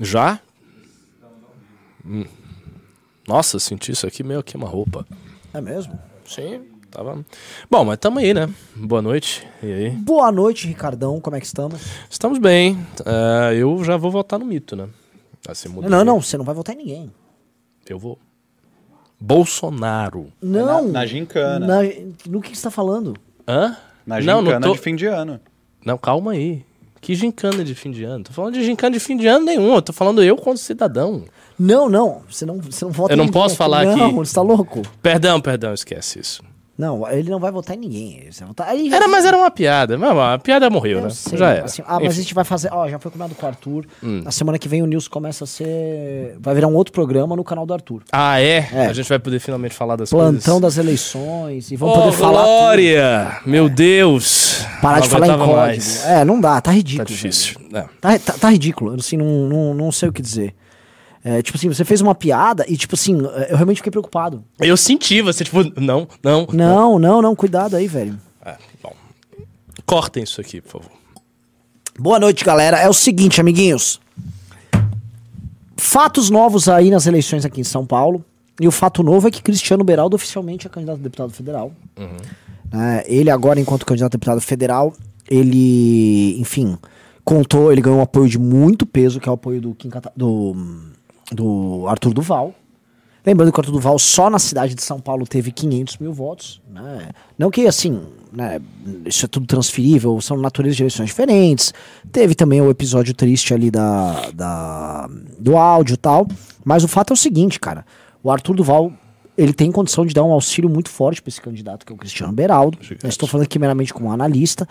Já? Hum. Nossa, senti isso aqui meio queima-roupa. É mesmo? Sim, tava. Bom, mas tamo aí, né? Boa noite. E aí? Boa noite, Ricardão. Como é que estamos? Estamos bem. É, eu já vou votar no mito, né? Assim, mudei. Não, não, você não vai votar em ninguém. Eu vou. Bolsonaro. Não. Na, na gincana. Na- no que você tá falando? Hã? Na não, gincana não tô... de fim de ano. Não, calma aí. Que gincana de fim de ano? Tô falando de gincana de fim de ano nenhum. Eu tô falando eu como cidadão. Não, não. Você não, você não vota Eu não posso falar não, aqui. você tá louco? Perdão, perdão, esquece isso. Não, ele não vai votar em ninguém. Ele vai votar... Ele já- Era, mas era uma piada. Mas, a piada morreu, Eu né? sei, Já era. assim, ah, mas a Enfim. Hum. gente vai fazer. Ó, já foi combinado com o Arthur. Na semana que vem o News começa a ser. Vai virar um outro programa no canal do Arthur. Ah, é? É. A gente vai poder finalmente falar das Plantão coisas. das eleições. E vamos Oh, poder falar. tudo. Glória! Meu Deus! Parar de falar em código. mais. É, não dá, tá Tá ridículo. difícil. É. velho. Tá, tá, tá ridículo. Assim, não, não, não sei o que dizer. É, tipo assim, você fez uma piada e, tipo assim, eu realmente fiquei preocupado. Eu senti você, tipo, não, não. Não, não, não, cuidado aí, velho. É, bom. Cortem isso aqui, por favor. Boa noite, galera. É o seguinte, amiguinhos. Fatos novos aí nas eleições aqui em São Paulo. E o fato novo é que Cristiano Beraldo oficialmente é candidato a deputado federal. É, ele agora, enquanto candidato a deputado federal, ele, enfim, contou, ele ganhou um apoio de muito peso, que é o apoio do, Kim Cata- do, do Arthur Duval. Lembrando que o Arthur Duval só na cidade de São Paulo teve 500 mil votos. Né? Não que assim, né, isso é tudo transferível, são naturezas de eleições diferentes. Teve também o episódio triste ali da, da, do áudio e tal. Mas o fato é o seguinte, cara. O Arthur Duval, ele tem condição de dar um auxílio muito forte para esse candidato, que é o Cristiano Beraldo. Eu estou falando aqui meramente como analista.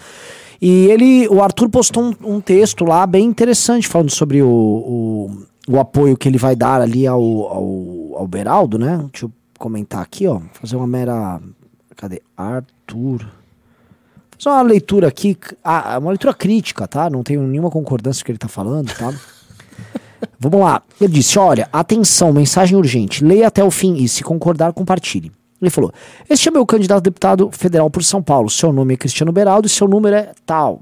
E ele, o Arthur postou um, um texto lá bem interessante falando sobre o, o, o apoio que ele vai dar ali ao, ao, ao Beraldo, né? Deixa eu comentar aqui, ó. Fazer uma mera. Cadê? Arthur. Fazer uma leitura aqui. Ah, uma leitura crítica, tá? Não tenho nenhuma concordância com o que ele tá falando, tá? Vamos lá. Ele disse: olha, atenção, mensagem urgente. Leia até o fim e, se concordar, compartilhe. Ele falou: Este é meu candidato a deputado federal por São Paulo. Seu nome é Cristiano Beraldo e seu número é tal.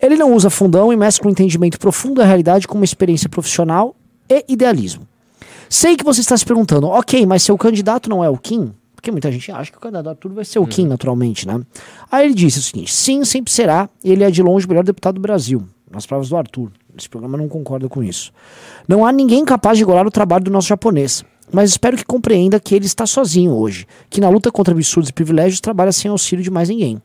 Ele não usa fundão e mescla um entendimento profundo da realidade com uma experiência profissional e idealismo. Sei que você está se perguntando, ok, mas seu candidato não é o Kim? Porque muita gente acha que o candidato Arthur vai ser o Kim, naturalmente, né? Aí ele disse o seguinte: sim, sempre será. Ele é de longe o melhor deputado do Brasil. Nas provas do Arthur. Esse programa não concorda com isso. Não há ninguém capaz de igualar o trabalho do nosso japonês. Mas espero que compreenda que ele está sozinho hoje. Que na luta contra absurdos e privilégios trabalha sem auxílio de mais ninguém.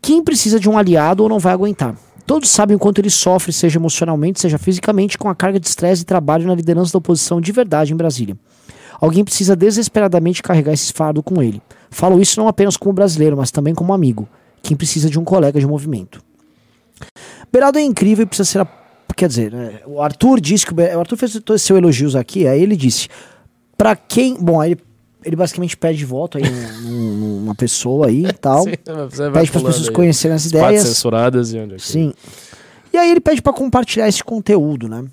Quem precisa de um aliado ou não vai aguentar? Todos sabem o quanto ele sofre, seja emocionalmente, seja fisicamente, com a carga de estresse e trabalho na liderança da oposição de verdade em Brasília. Alguém precisa desesperadamente carregar esse fardo com ele. Falo isso não apenas como brasileiro, mas também como amigo. Quem precisa de um colega de movimento. Beraldo é incrível e precisa ser. A... Quer dizer, né, o Arthur disse que. O, o Arthur fez todos seus elogios aqui, aí ele disse. Pra quem. Bom, aí ele, ele basicamente pede voto aí num- numa pessoa aí e tal. Sim, Pede para as pessoas aí. conhecerem as ideias. censuradas e onde é que- Sim. E aí ele pede para compartilhar esse conteúdo, né?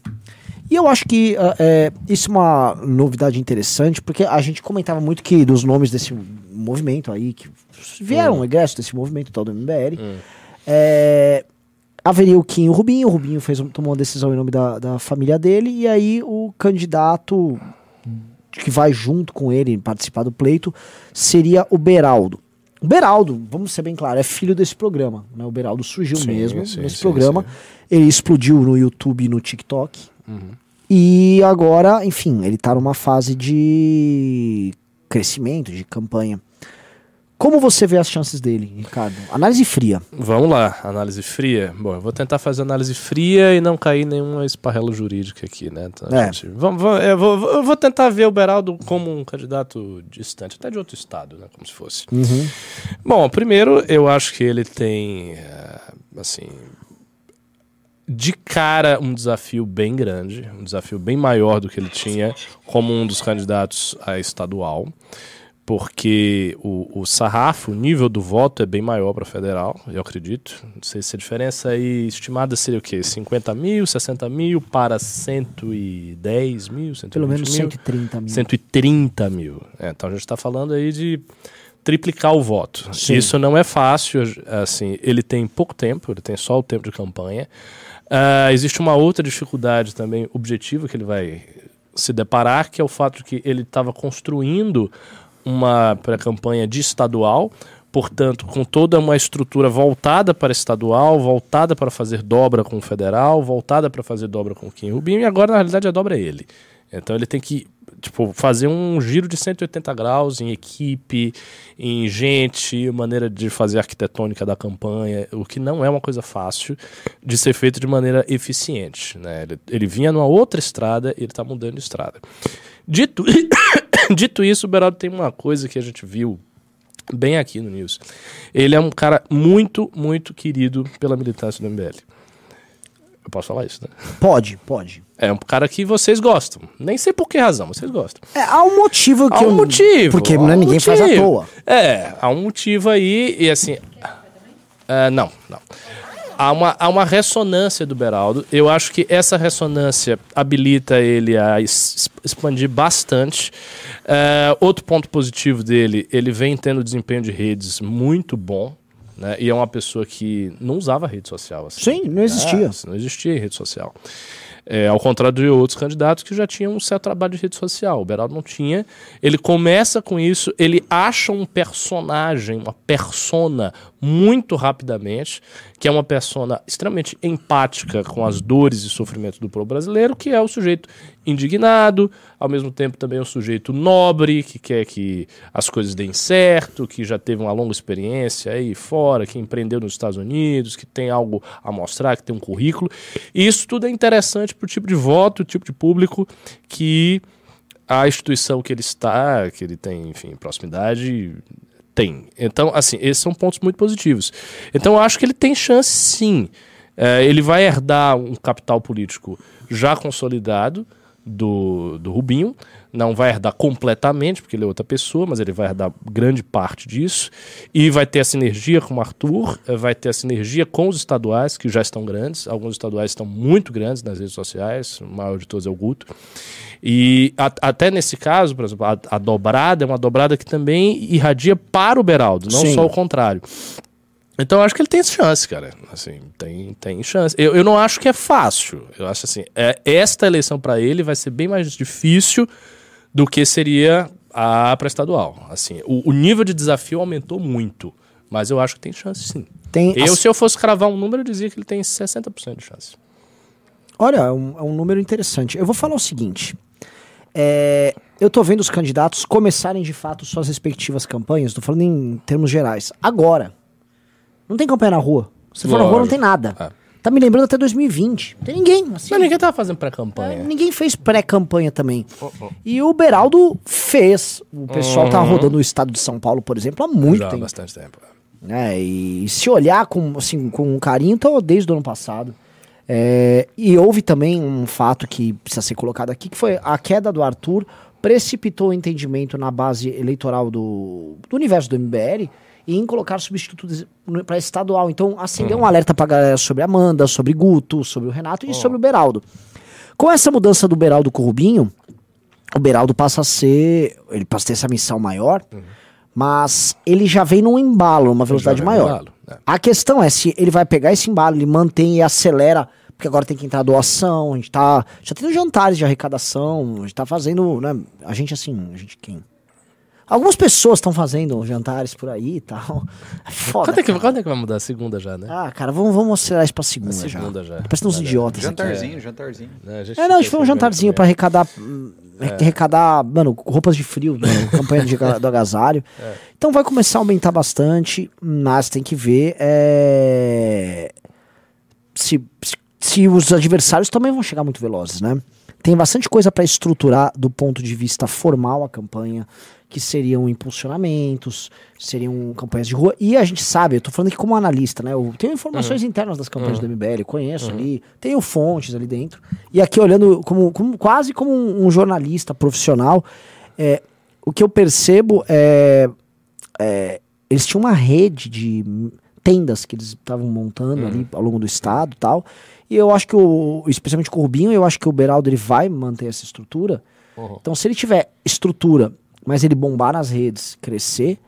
E eu acho que ah, é, isso é uma novidade interessante, porque a gente comentava muito que dos nomes desse movimento aí, que vieram Hum. egresso desse movimento tal do MBL, é, haveria o Kim e o Rubinho, o Rubinho fez, um- tomou uma decisão em nome da, da família dele, e aí o candidato que vai junto com ele participar do pleito seria o Beraldo. O Beraldo, vamos ser bem claro, é filho desse programa. Né? O Beraldo surgiu Sim, mesmo sim, nesse sim, programa. Ele explodiu no YouTube e no TikTok. Uhum. E agora, enfim, ele tá numa fase de crescimento, de campanha. Como você vê as chances dele, Ricardo? Análise fria. Vamos lá, análise fria. Bom, eu vou tentar fazer análise fria e não cair nenhuma esparrela jurídica aqui, né? Então, É. gente, vamos, vamos- eu, vou, eu vou tentar ver o Beraldo como um candidato distante, até de outro estado, né? Como se fosse. Uhum. Bom, primeiro, eu acho que ele tem, eh, assim, de cara um desafio bem grande, um desafio bem maior do que ele tinha como um dos candidatos a estadual, porque o, o sarrafo, o nível do voto é bem maior para federal, eu acredito. Não sei se a diferença aí estimada seria o quê? 50 mil, 60 mil para 110 mil, 120 Pelo menos mil? 130 mil. 130 mil. É, então a gente está falando aí de triplicar o voto. Sim. Isso não é fácil, assim, ele tem pouco tempo, ele tem só o tempo de campanha. Uh, existe uma outra dificuldade também objetiva que ele vai se deparar, que é o fato de que ele estava construindo uma pré-campanha de estadual, portanto, com toda uma estrutura voltada para estadual, voltada para fazer dobra com o federal, voltada para fazer dobra com o Kim Rubinho, e agora, na realidade, a dobra é ele. Então ele tem que tipo, fazer um giro de 180 graus em equipe, em gente, maneira de fazer arquitetônica da campanha, o que não é uma coisa fácil de ser feito de maneira eficiente. Né? Ele, ele vinha numa outra estrada e ele está mudando de estrada. Dito, dito isso, o Beraldo tem uma coisa que a gente viu bem aqui no News. Ele é um cara muito, muito querido pela militância do MBL. Eu posso falar isso, né? Pode, pode. É um cara que vocês gostam. Nem sei por que razão, vocês gostam. É, há um motivo que há um eu... motivo. Porque não é um ninguém faz à motivo. toa. É, há um motivo aí e assim... é, não, não. Há uma, há uma ressonância do Beraldo. Eu acho que essa ressonância habilita ele a expandir bastante. É, outro ponto positivo dele, ele vem tendo desempenho de redes muito bom. Né? E é uma pessoa que não usava rede social. Assim. Sim, não existia. Ah, não existia rede social. É, ao contrário de outros candidatos que já tinham um certo trabalho de rede social. O Beraldo não tinha. Ele começa com isso, ele acha um personagem, uma persona, muito rapidamente, que é uma persona extremamente empática com as dores e sofrimentos do povo brasileiro, que é o sujeito indignado, ao mesmo tempo também um sujeito nobre, que quer que as coisas deem certo, que já teve uma longa experiência aí fora, que empreendeu nos Estados Unidos, que tem algo a mostrar, que tem um currículo. E isso tudo é interessante para o tipo de voto, o tipo de público que a instituição que ele está, que ele tem, enfim, proximidade, tem. Então, assim, esses são pontos muito positivos. Então, eu acho que ele tem chance, sim. É, ele vai herdar um capital político já consolidado do, do Rubinho. Não vai herdar completamente, porque ele é outra pessoa, mas ele vai herdar grande parte disso. E vai ter a sinergia com o Arthur, eh, vai ter a sinergia com os estaduais, que já estão grandes. Alguns estaduais estão muito grandes nas redes sociais, o maior de todos é o Guto. E a- até nesse caso, por exemplo, a, a dobrada é uma dobrada que também irradia para o Beraldo, não Sim. só o contrário. Então eu acho que ele tem chance, cara. Assim, tem, tem chance. Eu, eu não acho que é fácil. Eu acho assim, é, esta eleição para ele vai ser bem mais difícil do que seria a para estadual. Assim, o, o nível de desafio aumentou muito, mas eu acho que tem chance sim. Tem Eu, se eu fosse cravar um número, eu dizia que ele tem 60% de chance. Olha, é um, é um número interessante. Eu vou falar o seguinte. é, eu tô vendo os candidatos começarem de fato suas respectivas campanhas, tô falando em termos gerais. Agora. Não tem campanha na rua. Você for na rua, não tem nada. É. Tá me lembrando até 2020. Não tem ninguém. Assim, Mas ninguém tava fazendo pré-campanha. Ninguém fez pré-campanha também. Oh, oh. E o Beraldo fez. O pessoal tá Uhum. rodando o estado de São Paulo, por exemplo, há muito Já há tempo. bastante tempo. né? E se olhar com, assim, com carinho, então desde o ano passado. É, e houve também um fato que precisa ser colocado aqui, que foi a queda do Arthur precipitou o entendimento na base eleitoral do, do universo do MBL e em colocar substitutos para estadual. Então acendeu um alerta pra galera sobre a Amanda, sobre Guto, sobre o Renato e sobre o Beraldo. Com essa mudança do Beraldo com o Rubinho, o Beraldo passa a ser. Ele passa a ter essa missão maior, mas ele já vem num embalo, numa velocidade maior. embalo, é. A questão é se ele vai pegar esse embalo, ele mantém e acelera, porque agora tem que entrar doação, a gente tá. Já tendo jantares de arrecadação, a gente tá fazendo. Né, a gente assim, a gente quem? Algumas pessoas estão fazendo jantares por aí e tal. É foda. Quando é, que, quando é que vai mudar? Segunda já, né? Ah, cara, vamos, vamos acelerar isso pra segunda, segunda já. já. Tá parecendo uns idiotas. aqui. Jantarzinho, jantarzinho. Né, a gente É, não, a gente foi um jantarzinho pra arrecadar. hum, Arrecadar, mano, roupas de frio, né, campanha de, do agasalho. Então vai começar a aumentar bastante, mas tem que ver é, se, se, se os adversários também vão chegar muito velozes, né? Tem bastante coisa pra estruturar do ponto de vista formal a campanha, que seriam impulsionamentos, seriam campanhas de rua. E a gente sabe, eu tô falando aqui como analista, né? Eu tenho informações internas das campanhas do MBL, conheço ali, tenho fontes ali dentro. E aqui olhando como, como- quase como um, um jornalista profissional, é, o que eu percebo é, é, eles tinham uma rede de tendas que eles estavam montando ali ao longo do estado e tal. E eu acho que o, especialmente com o Rubinho, eu acho que o Beraldo ele vai manter essa estrutura. Uhum. Então, se ele tiver estrutura, mas ele bombar nas redes, crescer,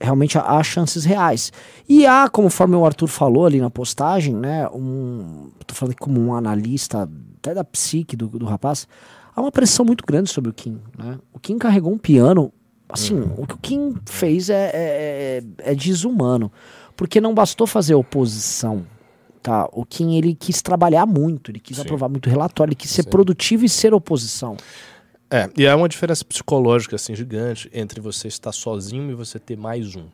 realmente há, chances reais. E há, conforme o Arthur falou ali na postagem, né, um, tô falando como um analista até da psique do, do rapaz, há uma pressão muito grande sobre o Kim, né? O Kim carregou um piano, assim, Uhum. o que o Kim fez é, é, é- é desumano, porque não bastou fazer oposição, tá? O Kim, ele quis trabalhar muito, ele quis Sim. aprovar muito relatório, ele quis ser Sim. produtivo e ser oposição. É, e há uma diferença psicológica assim gigante entre você estar sozinho e você ter mais um.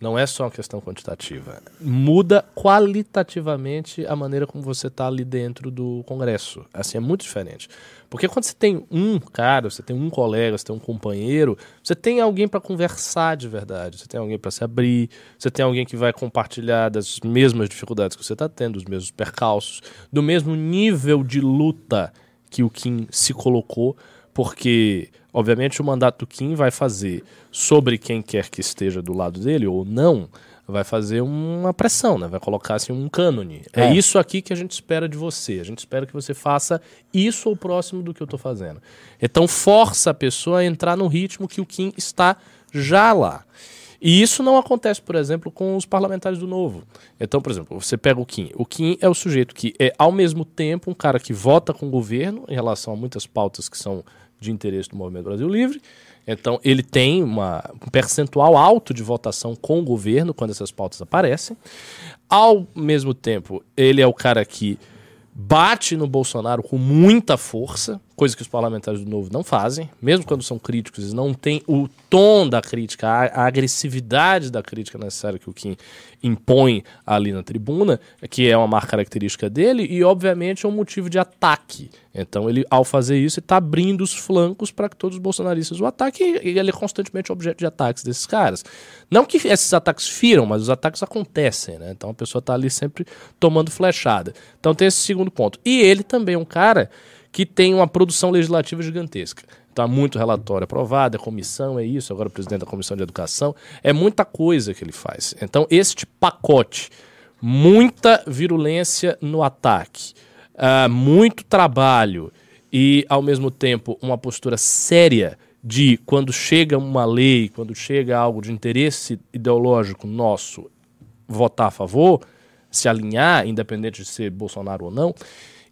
Não é só uma questão quantitativa. Muda qualitativamente a maneira como você está ali dentro do Congresso. Assim, é muito diferente. Porque quando você tem um cara, você tem um colega, você tem um companheiro, você tem alguém para conversar de verdade, você tem alguém para se abrir, você tem alguém que vai compartilhar das mesmas dificuldades que você está tendo, dos mesmos percalços, do mesmo nível de luta que o Kim se colocou, porque, obviamente, o mandato do Kim vai fazer sobre quem quer que esteja do lado dele ou não, vai fazer uma pressão, né? vai colocar assim, um cânone. É. É. isso aqui que a gente espera de você. A gente espera que você faça isso ou próximo do que eu estou fazendo. Então, força a pessoa a entrar no ritmo que o Kim está já lá. E isso não acontece, por exemplo, com os parlamentares do Novo. Então, por exemplo, você pega o Kim. O Kim é o sujeito que é, ao mesmo tempo, um cara que vota com o governo em relação a muitas pautas que são de interesse do Movimento Brasil Livre. Então, ele tem uma, um percentual alto de votação com o governo quando essas pautas aparecem. Ao mesmo tempo, ele é o cara que bate no Bolsonaro com muita força, coisa que os parlamentares do Novo não fazem, mesmo quando são críticos, eles não têm o tom da crítica, a, a agressividade da crítica necessária que o Kim impõe ali na tribuna, que é uma marca característica dele e, obviamente, é um motivo de ataque. Então, ele, ao fazer isso, está abrindo os flancos para que todos os bolsonaristas o ataquem e ele é constantemente objeto de ataques desses caras. Não que esses ataques firam, mas os ataques acontecem, né? Então, a pessoa está ali sempre tomando flechada. Então, tem esse segundo ponto. E ele também é um cara que tem uma produção legislativa gigantesca. Então, há muito relatório aprovado, é comissão, é isso, agora o presidente da Comissão de Educação. É muita coisa que ele faz. Então, este pacote, muita virulência no ataque, ah, muito trabalho e, ao mesmo tempo, uma postura séria de quando chega uma lei, quando chega algo de interesse ideológico nosso, votar a favor, se alinhar, independente de ser Bolsonaro ou não,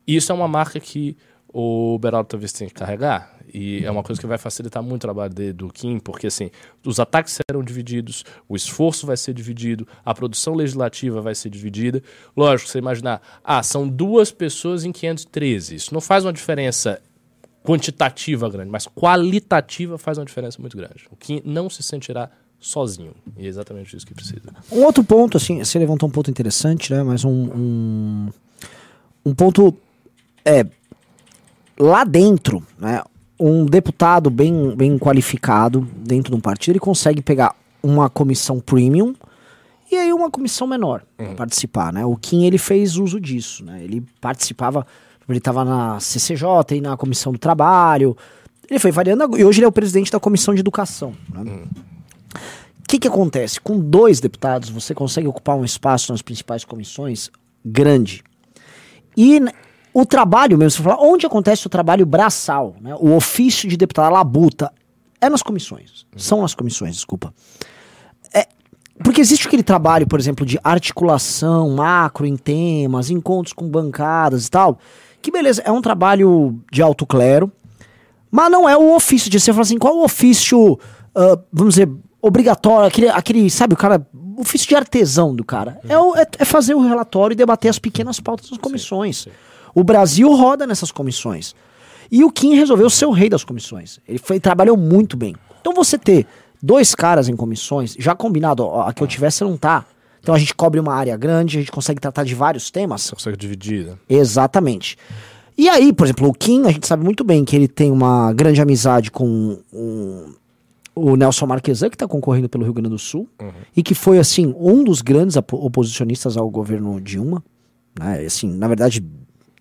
isso é uma marca que o Beraldo talvez tenha que carregar. E é uma coisa que vai facilitar muito o trabalho de, do Kim, porque assim, os ataques serão divididos, o esforço vai ser dividido, a produção legislativa vai ser dividida. Lógico, você imaginar, ah, são duas pessoas em 513. Isso não faz uma diferença quantitativa grande, mas qualitativa faz uma diferença muito grande. O Kim não se sentirá sozinho. E é exatamente isso que precisa. Um outro ponto, assim, você levantou um ponto interessante, né? Mas um, um, um ponto é lá dentro, né? Um deputado bem, bem qualificado dentro de um partido, ele consegue pegar uma comissão premium e aí uma comissão menor pra participar, né? O Kim ele fez uso disso, né? Ele participava, ele estava na CCJ e na comissão do trabalho. Ele foi variando e hoje ele é o presidente da comissão de educação. Né? O que, que acontece? Com dois deputados, você consegue ocupar um espaço nas principais comissões grande. E o trabalho mesmo, você fala, onde acontece o trabalho braçal, né? o ofício de deputado, a labuta, é nas comissões. São nas comissões, desculpa. É, porque existe aquele trabalho, por exemplo, de articulação macro em temas, encontros com bancadas e tal, que beleza, é um trabalho de alto clero, mas não é o ofício de você falar assim, qual o ofício, ah, vamos dizer, obrigatório, aquele, aquele, sabe, o cara, ofício de artesão do cara. É, o- é- é fazer o relatório e debater as pequenas pautas das comissões. O Brasil roda nessas comissões. E o Kim resolveu ser o rei das comissões. Ele foi, trabalhou muito bem. Então você ter dois caras em comissões, já combinado, ó, a que eu tiver, você não tá. Então a gente cobre uma área grande, a gente consegue tratar de vários temas. Você consegue dividir, né? Exatamente. E aí, por exemplo, o Kim, a gente sabe muito bem que ele tem uma grande amizade com um- o Nelson Marquesan, que está concorrendo pelo Rio Grande do Sul, e que foi, assim, um dos grandes oposicionistas ao governo Dilma. Né? Assim, na verdade,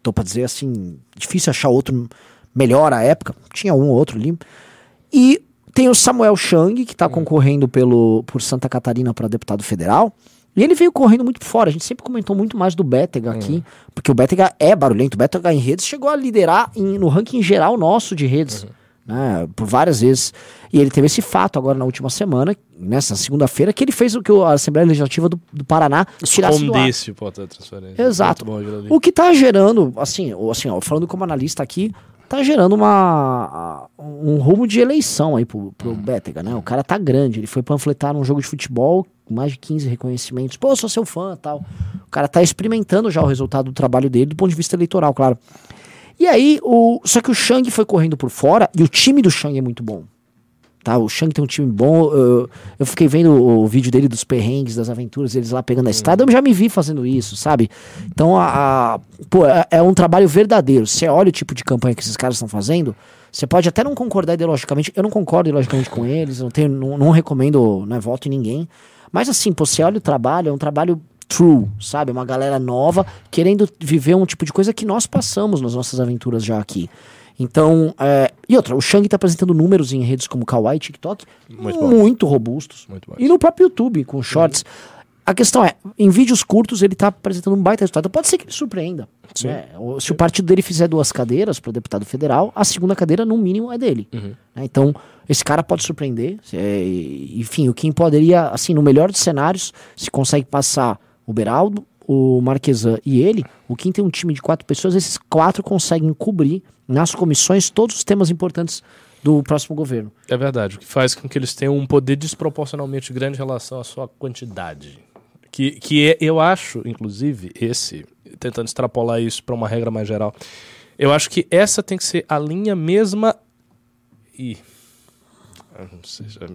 tô para dizer assim, difícil achar outro melhor à época. Tinha um ou outro ali. E tem o Samuel Chang, que está concorrendo pelo, por Santa Catarina para deputado federal. E ele veio correndo muito por fora. A gente sempre comentou muito mais do Bétega aqui, porque o Bétega é barulhento. O Bétega em redes chegou a liderar em- no ranking geral nosso de redes. Né, por várias vezes. E ele teve esse fato agora na última semana, nessa segunda-feira, que ele fez o que a Assembleia Legislativa do, do Paraná tirasse do ar. Escondesse o poder de transferência. Exato. Bom. O que tá gerando, assim, ou assim ó, falando como analista aqui, tá gerando uma um rumo de eleição aí pro, pro Bétega, né? O cara tá grande, ele foi panfletar num jogo de futebol, com mais de 15 reconhecimentos. Pô, sou seu fã tal. O cara tá experimentando já o resultado do trabalho dele do ponto de vista eleitoral, claro. E aí, o, só que o Shang foi correndo por fora e o time do Shang é muito bom. Tá, o Shang tem um time bom. Eu, eu fiquei vendo o, o vídeo dele dos perrengues, das aventuras, eles lá pegando a estrada. Eu já me vi fazendo isso, sabe? Então, a, a- pô, é, é um trabalho verdadeiro. Você olha o tipo de campanha que esses caras estão fazendo. Você pode até não concordar ideologicamente. Eu não concordo ideologicamente com eles. Não, tenho, não, não recomendo né, voto em ninguém. Mas assim, pô, você olha o trabalho, é um trabalho true, sabe? Uma galera nova querendo viver um tipo de coisa que nós passamos nas nossas aventuras já aqui. Então, é, e outra, o Shang tá apresentando números em redes como Kawaii e TikTok Muito muito, robustos. Muito. E no próprio YouTube, com shorts. A questão é, em vídeos curtos ele tá apresentando um baita resultado. Pode ser que ele surpreenda. Sim. né? Se o partido dele fizer duas cadeiras para deputado federal, a segunda cadeira, no mínimo, é dele. Uhum. né? Então, esse cara pode surpreender. é, enfim, o Kim poderia, assim, no melhor dos cenários, se consegue passar o Beraldo, o Marquesan e ele, o Kim tem um time de quatro pessoas, esses quatro conseguem cobrir nas comissões todos os temas importantes do próximo governo. É verdade, o que faz com que eles tenham um poder desproporcionalmente grande em relação à sua quantidade. Que, que é, eu acho, inclusive, esse, tentando extrapolar isso para uma regra mais geral, eu acho que essa tem que ser a linha mesma. E. não sei. já-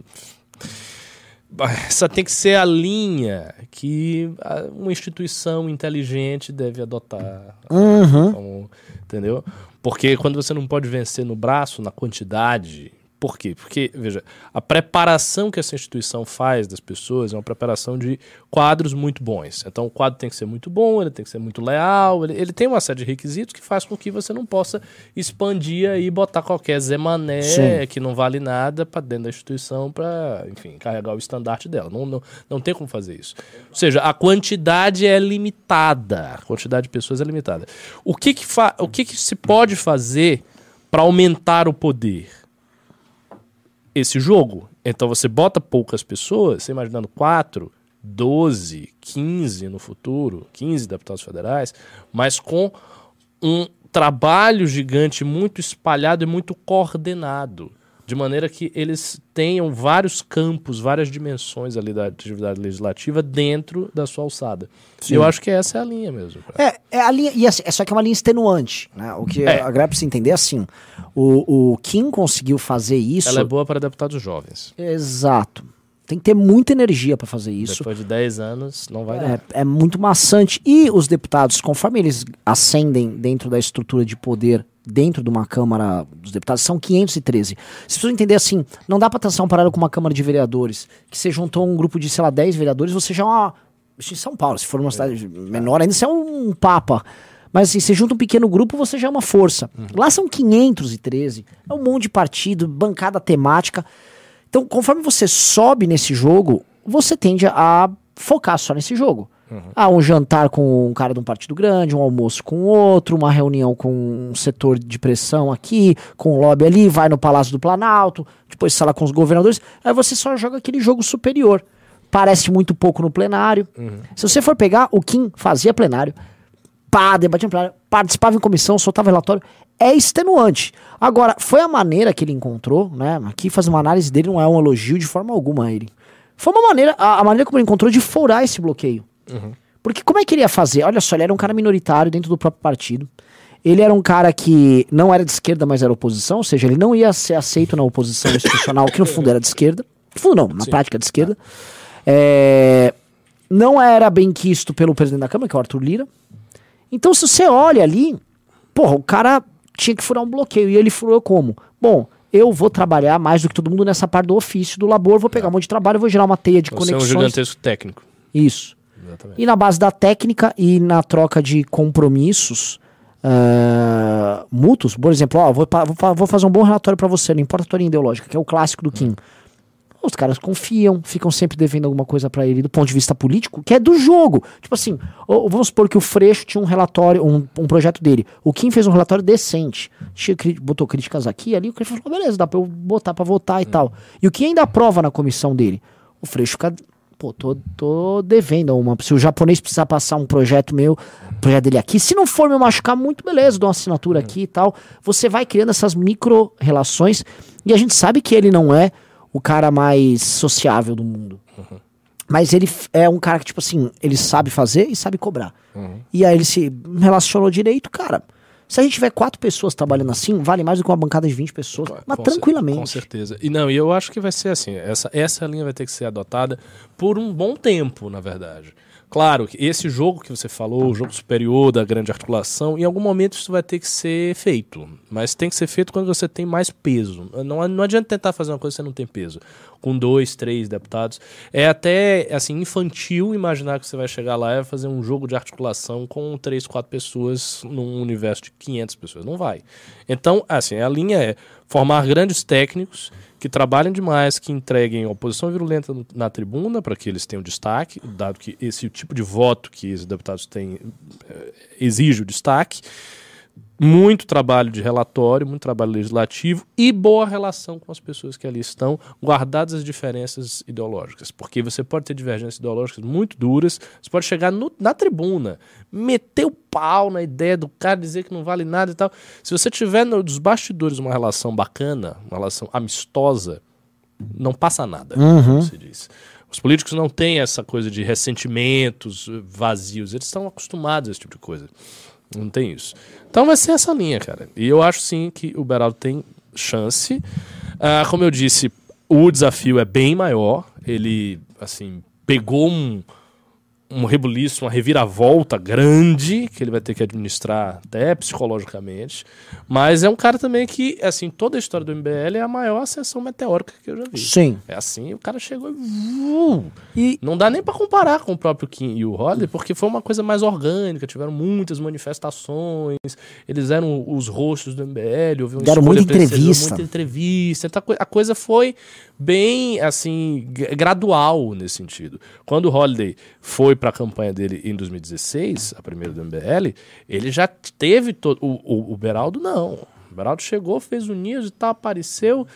Essa tem que ser a linha que uma instituição inteligente deve adotar. Uhum. Como- entendeu? Porque quando você não pode vencer no braço, na quantidade. Por quê? Porque, veja, a preparação que essa instituição faz das pessoas é uma preparação de quadros muito bons. Então, o quadro tem que ser muito bom, ele tem que ser muito leal, ele, ele tem uma série de requisitos que faz com que você não possa expandir e botar qualquer Zé Mané Sim. que não vale nada para dentro da instituição para, enfim, carregar o estandarte dela. Não, não, não tem como fazer isso. Ou seja, a quantidade é limitada. A quantidade de pessoas é limitada. O que, que, fa o que, que se pode fazer para aumentar o poder? Esse jogo. Então você bota poucas pessoas, você imaginando 4, 12, 15 no futuro, 15 deputados federais, mas com um trabalho gigante muito espalhado e muito coordenado. De maneira que eles tenham vários campos, várias dimensões ali da atividade legislativa dentro da sua alçada. E eu acho que essa é a linha mesmo. É, é a linha, e assim, é só que é uma linha extenuante, né? O que É. a galera precisa entender é assim, o, o Kim conseguiu fazer isso... Ela é boa para deputados jovens. Exato. Tem que ter muita energia para fazer isso. Depois de 10 anos, não vai É, dar. é muito maçante. E os deputados, conforme eles ascendem dentro da estrutura de poder dentro de uma Câmara dos Deputados, são 513. Vocês precisam entender assim, não dá para traçar um paralelo com uma Câmara de Vereadores, que você juntou um grupo de, sei lá, 10 vereadores, você já é uma... Isso em São Paulo, se for uma cidade menor, ainda você é um papa. Mas assim, você junta um pequeno grupo, você já é uma força. Lá são 513. É um monte de partido, bancada temática. Então, conforme você sobe nesse jogo, você tende a focar só nesse jogo. Ah, um jantar com um cara de um partido grande, um almoço com outro, uma reunião com um setor de pressão aqui, com um lobby ali, vai no Palácio do Planalto, depois lá com os governadores. Aí você só joga aquele jogo superior. Parece muito pouco no plenário. Se você for pegar, o Kim fazia plenário, pá, debatia no plenário, participava em comissão, soltava relatório. É extenuante. Agora, foi a maneira que ele encontrou, né? Aqui fazer uma análise dele não é um elogio de forma alguma a ele. Foi uma maneira, a, a maneira como ele encontrou de furar esse bloqueio. Porque como é que ele ia fazer? Olha só, ele era um cara minoritário dentro do próprio partido. Ele era um cara que não era de esquerda, mas era oposição, ou seja, ele não ia ser aceito na oposição institucional, que no fundo era de esquerda. No fundo não, na prática de esquerda. É, não era bem quisto pelo presidente da Câmara, que é o Arthur Lira. Então, se você olha ali, porra, o cara tinha que furar um bloqueio. E ele furou como? Bom, eu vou trabalhar mais do que todo mundo nessa parte do ofício, do labor, vou pegar um monte de trabalho, vou gerar uma teia de Você é um conexões. gigantesco técnico. Isso. Exatamente. E na base da técnica e na troca de compromissos ah, mútuos, por exemplo, ó, vou, vou, vou fazer um bom relatório para você, não importa a teoria ideológica, que é o clássico do Kim. Os caras confiam, ficam sempre devendo alguma coisa pra ele do ponto de vista político, que é do jogo. Tipo assim, ô, vamos supor que o Freixo tinha um relatório, um, um projeto dele. O Kim fez um relatório decente. Tinha, botou críticas aqui e ali, o Freixo falou, beleza, dá pra eu botar pra votar e tal. E o Kim ainda aprova na comissão dele. O Freixo fica, pô, tô, tô devendo uma. Se o japonês precisar passar um projeto meu, projeto dele aqui, se não for me machucar muito, beleza, dou uma assinatura aqui e tal. Você vai criando essas micro-relações e a gente sabe que ele não é o cara mais sociável do mundo. Mas ele é um cara que, tipo assim, ele sabe fazer e sabe cobrar. E aí ele se relacionou direito, cara. Se a gente tiver quatro pessoas trabalhando assim, vale mais do que uma bancada de 20 pessoas. mas Com tranquilamente. Com certeza. E não, e eu acho que vai ser assim. Essa, essa linha vai ter que ser adotada por um bom tempo, na verdade. Claro esse jogo que você falou, o jogo superior da grande articulação, em algum momento isso vai ter que ser feito. Mas tem que ser feito quando você tem mais peso. Não, não adianta tentar fazer uma coisa que você não tem peso. Com dois, três deputados. É até assim infantil imaginar que você vai chegar lá e vai fazer um jogo de articulação com três, quatro pessoas num universo de 500 pessoas. Não vai. Então, assim, a linha é formar grandes técnicos que trabalhem demais, que entreguem oposição virulenta na tribuna para que eles tenham destaque, dado que esse tipo de voto que esses deputados têm eh, exige o destaque. Muito trabalho de relatório, muito trabalho legislativo e boa relação com as pessoas que ali estão, guardadas as diferenças ideológicas. Porque você pode ter divergências ideológicas muito duras, você pode chegar no- na tribuna, meter o pau na ideia do cara, dizer que não vale nada e tal. Se você tiver nos bastidores uma relação bacana, uma relação amistosa, não passa nada, como se diz. Os políticos não têm essa coisa de ressentimentos vazios, eles estão acostumados a esse tipo de coisa. Não tem isso. Então vai ser essa linha, cara. E eu acho sim que o Beraldo tem chance. Ah, como eu disse, o desafio é bem maior. Ele, assim, pegou um, um rebuliço, uma reviravolta grande que ele vai ter que administrar até psicologicamente. Mas é um cara também que, assim, toda a história do MBL é a maior ascensão meteórica que eu já vi. Sim. É assim, o cara chegou e... E Não dá nem pra comparar com o próprio Kim e o Holliday, porque foi uma coisa mais orgânica, tiveram muitas manifestações, eles eram os rostos do MBL, houve uma Deram muita entrevista. muita entrevista, então a coi- a coisa foi bem, assim, gradual nesse sentido. Quando o Holliday foi pra campanha dele em 2016, a primeira do MBL, ele já teve todo... O, o, o Beraldo não. O Beraldo chegou, fez o News e tal, apareceu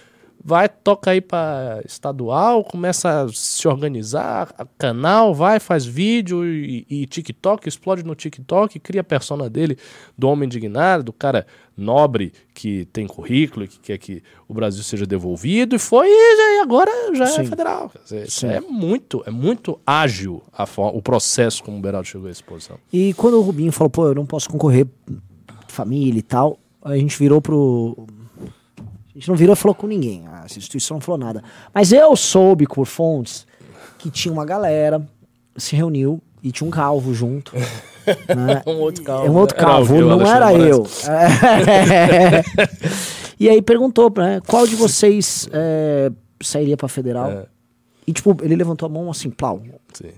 vai, toca aí pra estadual, começa a se organizar, canal, vai, faz vídeo e, e TikTok, explode no TikTok, cria a persona dele, do homem indignado, do cara nobre que tem currículo e que quer que o Brasil seja devolvido, e foi, e agora já é Sim. federal. Quer dizer, é muito, é muito ágil a fo- o processo como o Beraldo chegou a essa posição. E quando o Rubinho falou, pô, eu não posso concorrer, família e tal, a gente virou pro. A gente não virou e falou com ninguém. A instituição não falou nada. Mas eu soube por fontes que tinha uma galera, se reuniu e tinha um calvo junto. né? Um outro calvo, É um outro né? Era calvo, não era eu. É. e aí perguntou, né, qual de vocês é, sairia pra federal? É. E tipo, ele levantou a mão assim, plau. Sim.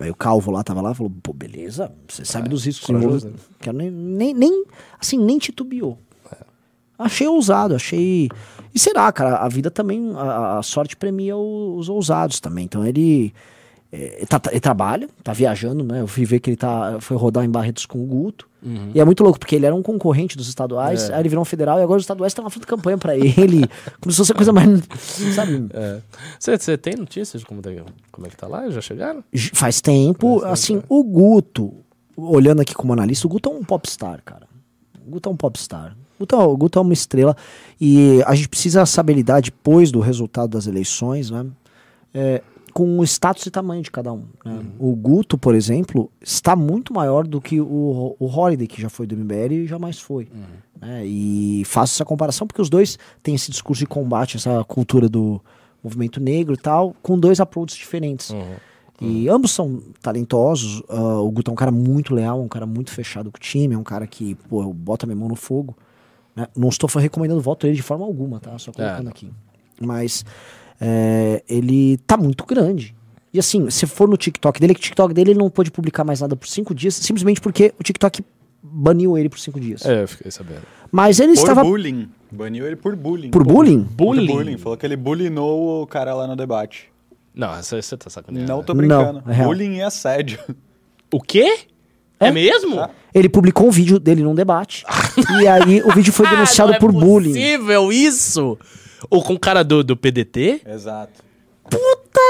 Aí o Calvo lá tava lá falou, pô, beleza, você sabe dos riscos corajoso, envolvidos. Quero nem, nem, nem, assim, nem titubeou. Achei ousado, achei... E será, cara, a vida também, a, a sorte premia os ousados também. Então ele, é, ele, tá- ele trabalha, tá viajando, né? Eu fui ver que ele tá, foi rodar em Barretos com o Guto. E é muito louco, porque ele era um concorrente dos estaduais, aí ele virou um federal e agora os estaduais estão fazendo campanha pra ele. Começou a ser coisa mais, sabe... É. Você você tem notícias de como, como é que tá lá? Já chegaram? Faz tempo, assim, o Guto, olhando aqui como analista, o Guto é um popstar, cara. O Guto é um popstar. O Guto, é- o Guto é uma estrela e a gente precisa saber lidar depois do resultado das eleições, né? é, com o status e tamanho de cada um. né? O Guto, por exemplo, está muito maior do que o, o Holiday, que já foi do MBL e jamais foi. né? E faço essa comparação porque os dois têm esse discurso de combate, essa cultura do movimento negro e tal, com dois approaches diferentes. E ambos são talentosos. ah, o Guto é um cara muito leal, um cara muito fechado com o time, é um cara que, pô, bota minha mão no fogo. Né? Não estou recomendando o voto dele de forma alguma, tá? Só colocando não. aqui. Mas é, ele tá muito grande. E assim, se for no TikTok dele, que o TikTok dele ele não pôde publicar mais nada por cinco dias, simplesmente porque o TikTok baniu ele por cinco dias. É, eu fiquei sabendo. Mas ele Por estava. bullying. Baniu ele por bullying. Por bullying? Por Bullying? bullying. Falou que ele bulinou o cara lá no debate. Não, você, você tá sacaneando. Não tô Não, brincando. é real. bullying e assédio. O quê? É, mesmo? Tá. Ele publicou um vídeo dele num debate. e aí o vídeo foi denunciado Ah, não por é bullying. possível isso? Ou com o cara do, do PDT? Exato. Puta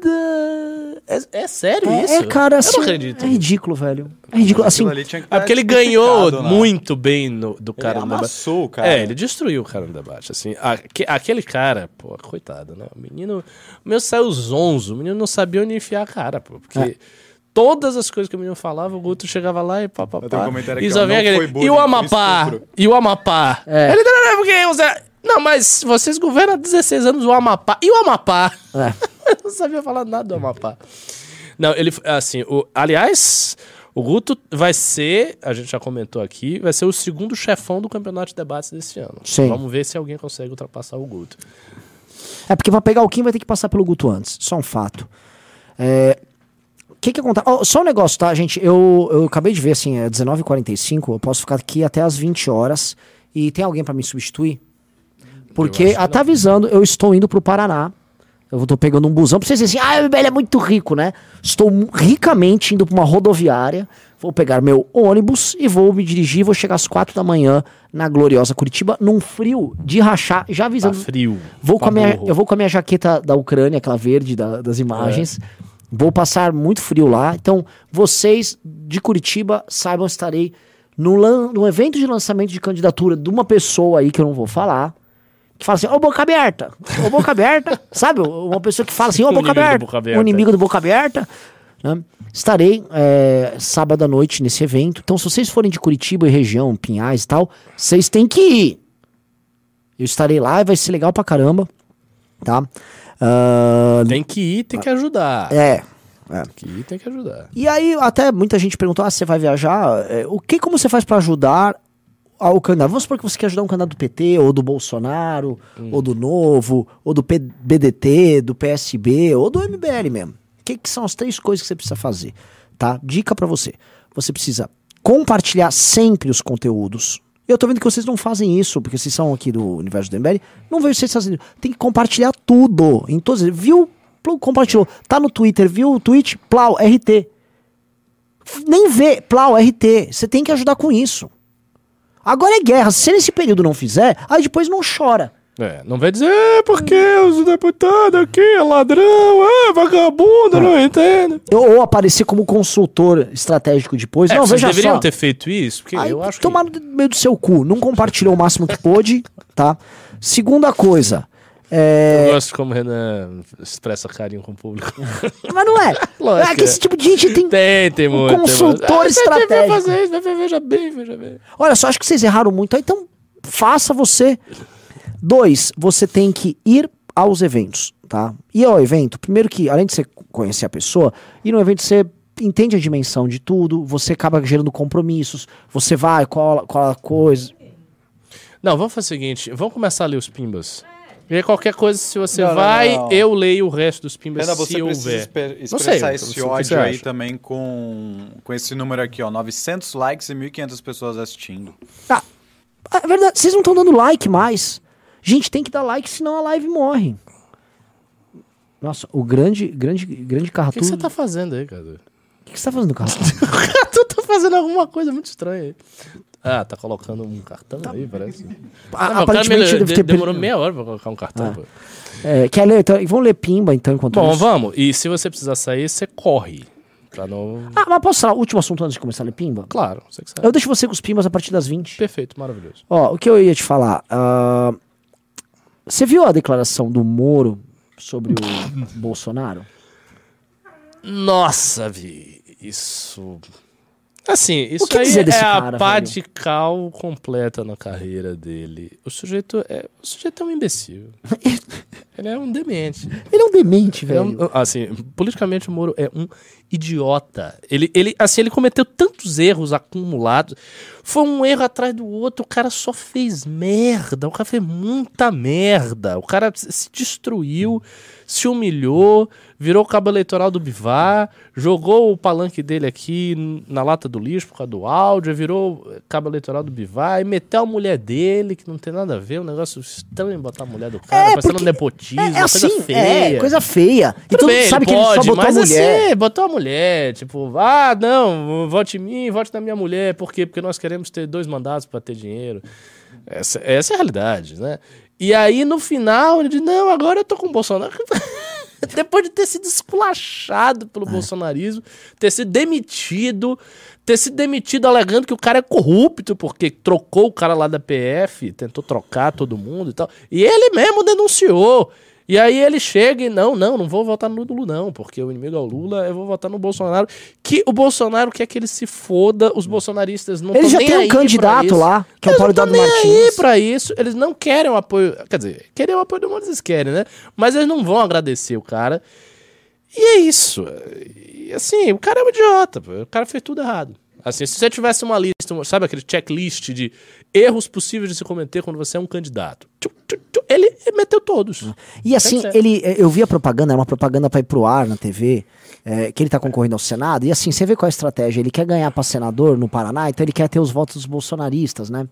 merda! É, é sério É, isso? é, cara, assim, Eu não acredito. é ridículo, velho. É ridículo, assim, Aquilo ali tinha que É porque ele ganhou né? muito bem no, do cara Ele no debate. amassou o cara. É, ele destruiu o cara no debate. Assim, aque- aquele cara, pô, coitado, né? O menino. O meu saiu zonzo. O menino não sabia onde enfiar a cara, pô. Porque É. todas as coisas que o menino falava, o Guto chegava lá e pá, pá, Eu tenho pá. um comentário E só não aquele. bullying, E o Amapá? estupro." E o Amapá? É. Ele não é porque você. Não, mas vocês governam há 16 anos o Amapá. E o Amapá? É. Eu não sabia falar nada do Amapá. Não, ele, assim, o, aliás, o Guto vai ser, a gente já comentou aqui, vai ser o segundo chefão do campeonato de debates desse ano. Sim. Vamos ver se alguém consegue ultrapassar o Guto. É porque pra pegar o Kim vai ter que passar pelo Guto antes. Só um fato. É. O que que acontece? Ó, só um negócio, tá, gente? Eu, eu acabei de ver, assim, é 19h45. Eu posso ficar aqui até as 20 horas. E tem alguém pra me substituir? Porque, até avisando, eu estou indo pro Paraná. Eu tô pegando um busão pra vocês dizerem assim: ah, o MBL é muito rico, né? Estou ricamente indo pra uma rodoviária. Vou pegar meu ônibus e vou me dirigir. Vou chegar às 4 da manhã na gloriosa Curitiba, num frio de rachar. Já Tá avisando. frio. Vou com a minha, eu vou com a minha jaqueta da Ucrânia, aquela verde da- das imagens. Vou passar muito frio lá. Então, vocês de Curitiba saibam, estarei no, no evento de lançamento de candidatura de uma pessoa aí que eu não vou falar. Que fala assim, ô boca aberta, ô boca aberta, sabe? Uma pessoa que fala assim, ô O boca aberta, boca aberta. o inimigo do boca aberta. né? Estarei é, sábado à noite nesse evento. Então, se vocês forem de Curitiba e região, Pinhais e tal, vocês têm que ir. Eu estarei lá e vai ser legal pra caramba. Tá? Ah, Tem que ir, tem que ajudar. é. Tem que ir, tem que ajudar. E aí, até muita gente perguntou: ah, você vai viajar? É, o que, como você faz pra ajudar ao candidato? Vamos supor que você quer ajudar um candidato do PT, ou do Bolsonaro, ou do Novo, ou do BDT, do PSB, ou do MBL mesmo. O que, que são as três coisas que você precisa fazer? Tá? Dica pra você: você precisa compartilhar sempre os conteúdos. Eu tô vendo que vocês não fazem isso, porque vocês são aqui do universo do MBL. Não vejo vocês fazendo. Tem que compartilhar tudo. Em todos. Viu? Plu, Compartilhou. Tá no Twitter, viu o tweet? Plau, RT. Nem vê, Plau, RT. Você tem que ajudar com isso. Agora é guerra. Se nesse período não fizer, aí depois não chora. É, não vai dizer, é porque os deputados aqui é ladrão, é vagabundo, não entendo. Ou, aparecer como consultor estratégico depois. É, não, vocês veja deveriam só. ter feito isso, porque Aí eu acho que... tomar no meio do seu cu. Não compartilhou o máximo que pôde, tá? Segunda coisa. É... Eu gosto como o Renan expressa carinho com o público. Mas não é. Lógico é que esse tipo de gente tem. Tem, tem muito. tem muito. consultor Ah, você devia estratégico. fazer isso, veja bem, veja bem. Olha só, acho que vocês erraram muito. Então, faça você. Dois, você tem que ir aos eventos, tá? Ir ao evento, primeiro que, além de você conhecer a pessoa, ir no evento você entende a dimensão de tudo, você acaba gerando compromissos, você vai, cola, cola coisa. Não, vamos fazer o seguinte, vamos começar a ler os pimbas. E aí qualquer coisa, se você Não, não, vai, não. eu leio o resto dos pimbas Renan, se houver. espe- Não expressar sei, esse ódio aí acha? também com, com esse número aqui, ó. 900 likes e 1.500 pessoas assistindo. Ah, é verdade, vocês não estão dando like mais. Gente, tem que dar like, senão a live morre. Nossa, o grande, grande, grande O Carratu... que, você tá fazendo aí, cara? O que que você tá fazendo, Carratu? tu tá fazendo alguma coisa muito estranha aí. Ah, tá colocando um cartão aí, parece. A- Não, o cara aparentemente de- ter demorou meia hora pra colocar um cartão. Ah. É, quer ler? Então, vamos ler Pimba, então, enquanto Bom, isso. vamos. E se você precisar sair, você corre. Pra não. Ah, mas posso falar o último assunto antes de começar a ler Pimba? Claro, você que sabe. Eu deixo você com os Pimbas a partir das 20. Perfeito, maravilhoso. Ó, o que eu ia te falar. ah, Você viu a declaração do Moro sobre o Bolsonaro? Nossa, Vi, isso. Assim, isso aí é desse a cara, pá velho? de cal completa na carreira dele. O sujeito é, o sujeito é um imbecil. Ele é um demente. Ele é um demente, Ele é velho. um- assim, politicamente o Moro é um idiota. Ele, ele, assim, ele cometeu tantos erros acumulados. Foi um erro atrás do outro. O cara só fez merda. O cara fez muita merda. O cara se destruiu, se humilhou, virou o cabo eleitoral do Bivar, jogou o palanque dele aqui na lata do lixo por causa do áudio, virou cabo eleitoral do Bivar e meteu a mulher dele, que não tem nada a ver, um negócio estranho botar a mulher do cara, É, parecendo um porque- nepotismo, É, é assim, coisa feia. é, coisa feia. E Tudo todo bem, sabe que ele pode, só botou a mulher. assim, botou a mulher, tipo, ah, não, vote em mim, vote na minha mulher, por quê? Porque nós queremos ter dois mandatos para ter dinheiro. Essa, essa é a realidade, né? E aí, no final, ele diz, não, agora eu tô com o Bolsonaro. Depois de ter sido esculachado pelo É. bolsonarismo, ter sido demitido, ter sido demitido alegando que o cara é corrupto, porque trocou o cara lá da PF, tentou trocar todo mundo e tal. E ele mesmo denunciou. E aí ele chega e não, não, não vou votar no Lula não, porque o inimigo é o Lula, eu vou votar no Bolsonaro. Que o Bolsonaro quer que ele se foda, os bolsonaristas não Ele já tem um candidato lá, que é o Eles Paulo Eduardo tão nem aí Martins. pra isso, eles não querem o apoio, quer dizer, querem o apoio do mundo, eles querem, né? Mas eles não vão agradecer o cara. E é isso. E, assim, o cara é um idiota, pô. o cara fez tudo errado. Assim, se você tivesse uma lista, sabe aquele checklist de erros possíveis de se cometer quando você é um candidato? Ele meteu todos. E assim, ser. ele, eu vi a propaganda, era uma propaganda pra ir pro ar na TV, é, que ele tá concorrendo ao Senado, e assim, você vê qual é a estratégia, ele quer ganhar pra senador no Paraná, então ele quer ter os votos dos bolsonaristas, né?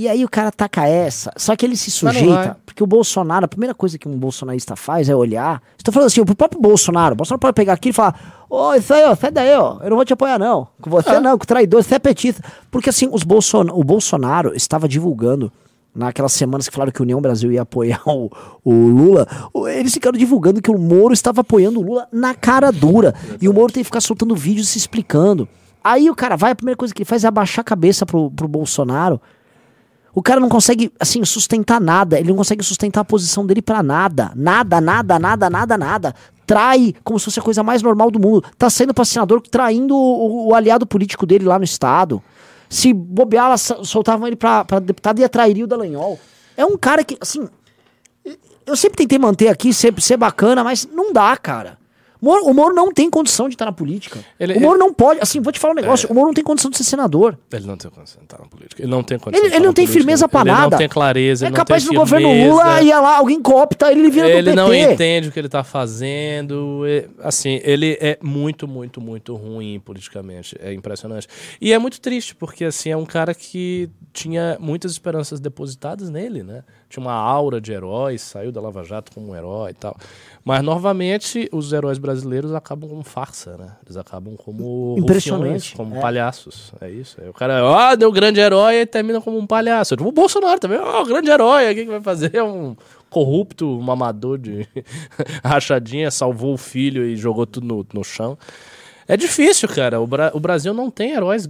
E aí o cara taca essa, só que ele se sujeita, porque o Bolsonaro, a primeira coisa que um bolsonarista faz é olhar, estou falando assim, pro próprio Bolsonaro, o Bolsonaro pode pegar aqui e falar, ô, isso aí, ó, sai daí, ó, eu não vou te apoiar não, com você Ah. não, com traidor, você é petista, porque assim, os Bolson o Bolsonaro estava divulgando naquelas semanas que falaram que a União Brasil ia apoiar o, o Lula, o- eles ficaram divulgando que o Moro estava apoiando o Lula na cara dura. E o Moro tem que ficar soltando vídeos se explicando. Aí o cara vai, a primeira coisa que ele faz é abaixar a cabeça pro, pro Bolsonaro. O cara não consegue, assim, sustentar nada. Ele não consegue sustentar a posição dele pra nada. Nada, nada, nada, nada, nada. Trai como se fosse a coisa mais normal do mundo. Tá saindo pra senador traindo o, o- aliado político dele lá no estado. Se bobear, soltavam ele pra, pra deputado e atrairia o Dallagnol. É um cara que, assim. Eu sempre tentei manter aqui, ser, ser bacana, mas não dá, cara. Moro- o Moro não tem condição de estar na política. Ele- o Moro não pode. Assim, vou te falar um negócio. O Moro não tem condição de ser senador. Ele não tem condição de estar na política. Ele não tem condição Ele, ele não tem política. firmeza pra ele nada. não tem clareza, É ele capaz tem governo. Lula ia lá, alguém coopta ele, ele vira Ele do não entende o que ele tá fazendo. e, assim, ele é muito, muito, muito ruim politicamente. É impressionante. E é muito triste, porque assim, é um cara que tinha muitas esperanças depositadas nele, né? Tinha uma aura de herói, saiu da Lava Jato como um herói e tal. Mas, novamente, os heróis brasileiros acabam como farsa, né? Eles acabam como Impressionante, como é. palhaços. É isso. Aí o cara, ó, deu grande herói e termina como um palhaço. Tipo, o Bolsonaro também, ó, grande herói. O que, que vai fazer? É um corrupto, um amador de rachadinha, salvou o filho e jogou tudo no, no chão. É difícil, cara. O, Bra- o Brasil não tem heróis.